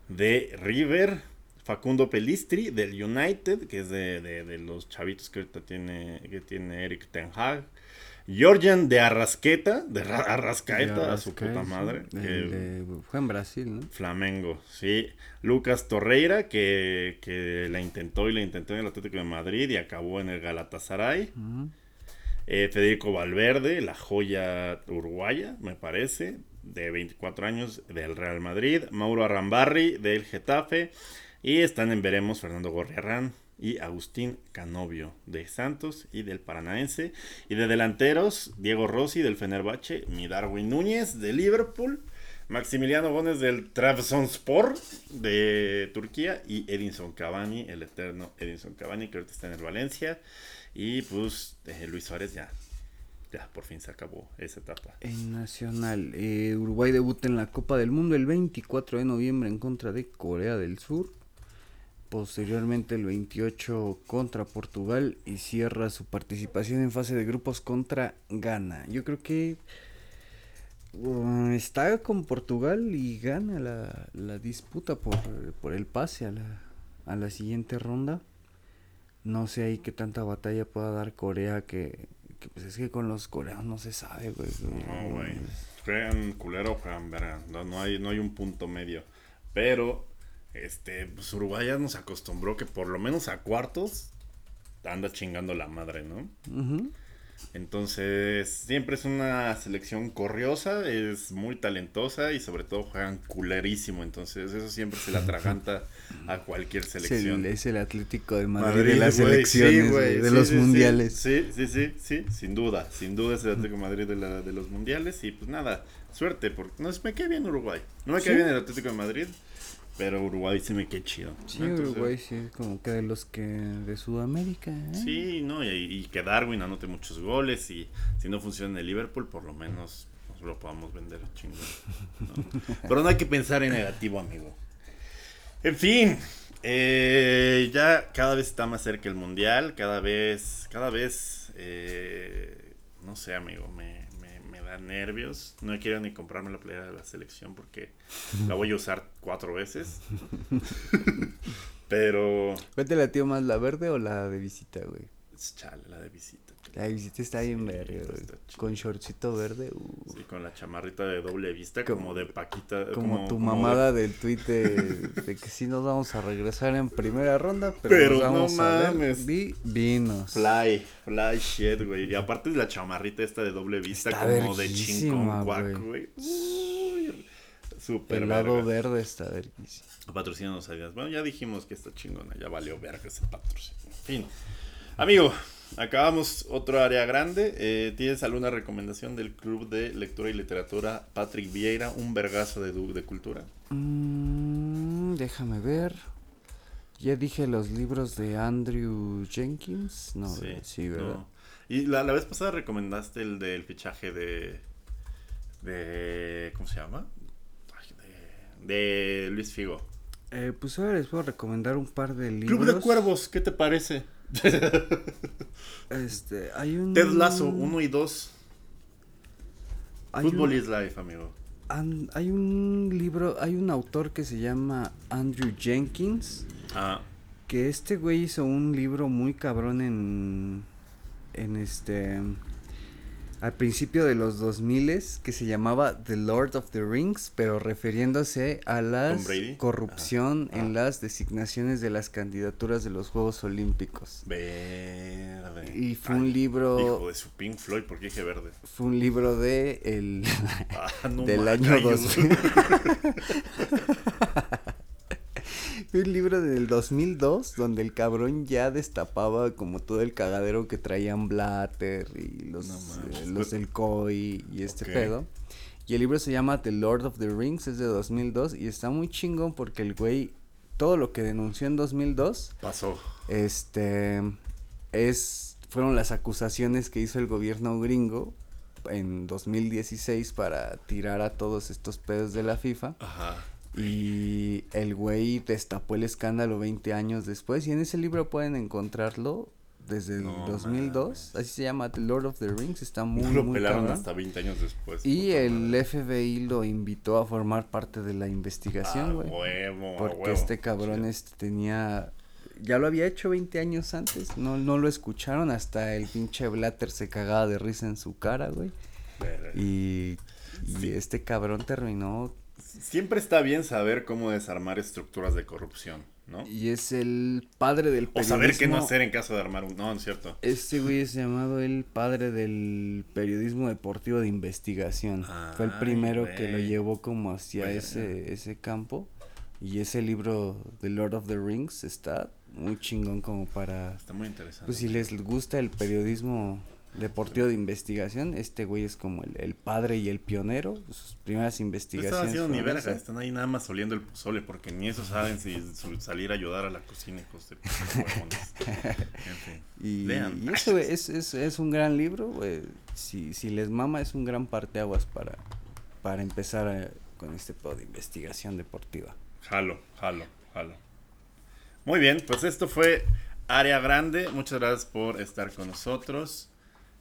de River. Facundo Pelistri, del United, que es de, de- de los chavitos que ahorita tiene, que tiene Eric Ten Hag. Georgian de Arrasqueta, de Ra- Arrascaeta, a su puta madre. el que- de- fue en Brasil, ¿no? Flamengo, sí. Lucas Torreira, que, que la intentó y la intentó en el Atlético de Madrid y acabó en el Galatasaray. Eh, Federico Valverde, la joya uruguaya, me parece, de 24 años, del Real Madrid. Mauro Arrambarri, del Getafe. Y están en veremos Fernando Gorriarán y Agustín Canovio, de Santos y del Paranaense. Y de delanteros, Diego Rossi, del Fenerbahce. Mi Darwin Núñez, de Liverpool. Maximiliano Gómez del Trabzonspor de Turquía y Edinson Cavani, el eterno Edinson Cavani que ahorita está en el Valencia y pues eh, Luis Suárez ya, ya por fin se acabó esa etapa. En Nacional, eh, Uruguay debuta en la Copa del Mundo el 24 de noviembre en contra de Corea del Sur. Posteriormente el 28 contra Portugal y cierra su participación en fase de grupos contra Ghana. Yo creo que uh, está con Portugal y gana la, la disputa por, por el pase a la, a la siguiente ronda. No sé ahí qué tanta batalla pueda dar Corea que, que, pues es que con los coreanos no se sabe, güey. No, güey. Juegan culero, juegan verga. No, no hay, no hay un punto medio. Pero, este, pues Uruguay ya nos acostumbró que por lo menos a cuartos anda chingando la madre, ¿no? Entonces, siempre es una selección corriosa, es muy talentosa y sobre todo juegan culerísimo. Entonces, eso siempre se le atraganta a cualquier selección. es el Atlético de Madrid, Madrid, de las güey, elecciones, sí, de sí, los sí, mundiales. Sí, sí, sí, sí, sin duda, sin duda es el Atlético de Madrid de, la- de los mundiales y pues nada, suerte, porque no es- me cae bien Uruguay, no me cae bien el Atlético de Madrid, pero Uruguay sí me cae chido. Sí, Uruguay sí, es como que de los que de Sudamérica. ¿eh? Sí, no, y, y que Darwin anote muchos goles y si no funciona en el Liverpool, por lo menos nos lo podamos vender chingón. ¿no? Pero no hay que pensar en negativo, amigo. En fin, eh, ya cada vez está más cerca el mundial, cada vez, cada vez, eh, no sé, amigo, me da nervios. No quiero ni comprarme la playera de la selección porque la voy a usar cuatro veces. Pero, ¿Cuál te latió más, la verde o la de visita, güey? chale, la de visita. La visita está bien está chido. Con shortcito verde, uh, Sí, con la chamarrita de doble vista, Como- como, de Paquita. como, tu como mamada de- del tuit de, de que sí nos vamos a regresar en primera ronda, pero, Pero nos no vamos a mames. vi- vinos. Fly, fly shit, güey. Y aparte de la chamarrita esta de doble vista, Está como de chincón cuac, güey. Uy, Súper El lado verga. verde está verguísimo. Patrocínanos adiós. Bueno, ya dijimos que está chingona, ya valió verga ese patrocinio. En fin. Amigo, acabamos otro área grande. Eh, ¿Tienes alguna recomendación del Club de Lectura y Literatura Patrick Vieira? Un vergazo de, du- de cultura. Mm, déjame ver. Ya dije los libros de Andrew Jenkins. No, sí, sí ¿verdad? no. Y la, la vez pasada recomendaste el del fichaje de. de ¿Cómo se llama? Ay, de, de Luis Figo. Eh, pues ahora les puedo recomendar un par de libros. Club de Cuervos, ¿qué te parece? Este, hay un. Ted Lasso 1 y 2. hay un- is life, amigo. hay un libro, hay un autor que se llama Andrew Jenkins. Ah, Que este güey hizo un libro muy cabrón en. En este. Al principio de los 2000 que se llamaba The Lord of the Rings, pero refiriéndose a la corrupción en las designaciones de las candidaturas de los Juegos Olímpicos. verde. Y fue un libro- Hijo de su Pink Floyd, ¿por qué dije verde? Fue un libro de el Ah, no del año cayó. 2000. Fue un libro del 2002 donde el cabrón ya destapaba como todo el cagadero que traían Blatter y los, No eh, los del COI y este pedo. Y el libro se llama The Lord of the Rings, es de 2002 y está muy chingón porque el güey, todo lo que denunció en 2002, Pasó. este, es, fueron las acusaciones que hizo el gobierno gringo en 2016 para tirar a todos estos pedos de la FIFA. Ajá. Y el güey destapó el escándalo 20 años después. Y en ese libro pueden encontrarlo desde el No 2002. Así se llama The Lord of the Rings. Está muy, No lo muy pelaron cabrón. hasta 20 años después. Y el madre. FBI lo invitó a formar parte de la investigación, Ah, güey. huevo, a porque huevo. este cabrón Sí. este tenía... Ya lo había hecho 20 años antes. No, no lo escucharon. Hasta el pinche Blatter se cagaba de risa en su cara, güey. Y, y Sí. este cabrón terminó Siempre está bien saber cómo desarmar estructuras de corrupción, ¿no? Y es el padre del O periodismo. saber qué no hacer en caso de armar un... No, no es cierto. Este güey es llamado el padre del periodismo deportivo de investigación. Fue el primero que lo llevó como hacia ese, ese campo. Y ese libro de Lord of the Rings está muy chingón como para... Está muy interesante. Pues si les gusta el periodismo deportivo de investigación, este güey es como el, el padre y el pionero. Sus primeras No investigaciones. están haciendo ni verga, están ahí nada más oliendo el pozole porque ni eso saben si salir a ayudar a la cocina, hijos de. Y, Lean. y eso es, es, es un gran libro, güey. Si, si les mama, es un gran parteaguas para, para empezar a- con este pedo de investigación deportiva. Jalo, jalo, jalo. Muy bien, pues esto fue Área Grande. Muchas gracias por estar con nosotros.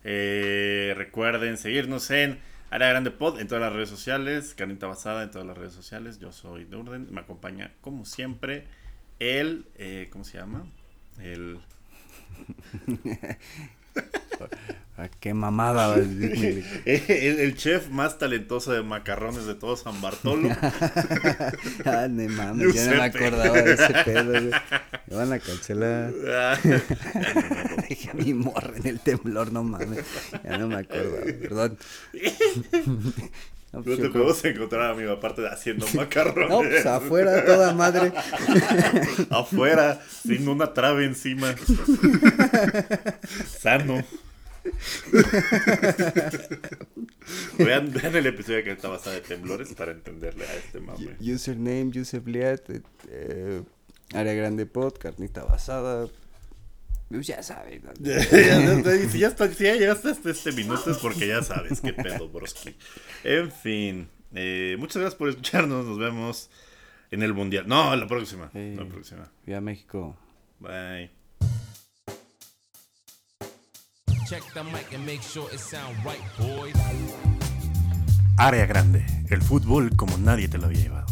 Eh, recuerden seguirnos en Área Grande Pod en todas las redes sociales. Carnita Basada en todas las redes sociales. Yo soy Durden. Me acompaña, como siempre, el. eh, ¿Cómo se llama? El. Ah, qué mamada. El, el chef más talentoso de macarrones de todo San Bartolo. ah, no mames, ya no me acordaba de ese pedo, güey. Me van a cancelar. Dejé a mi morra en el temblor, no mames. Ya no me acordaba, perdón. No, No pues, te creo- podemos encontrar, amigo, aparte de haciendo macarrones. no, pues afuera, toda madre. Afuera, sin una trave encima. Sano. vean, vean el episodio que está basado de temblores para entenderle a este mame. Username, Yusef Liat, eh, eh, área grande pod, carnita basada. Pues ya sabes. ¿no? Ya, ya, ya, si, ya está- si ya llegaste hasta este minuto es porque ya sabes qué pedo, broski. En fin, eh, muchas gracias por escucharnos. Nos vemos en el mundial. No, la próxima. Sí. La próxima. Viva México. Bye. Check the mic and make sure it sound right, boys. Área grande. El fútbol como nadie te lo había llevado.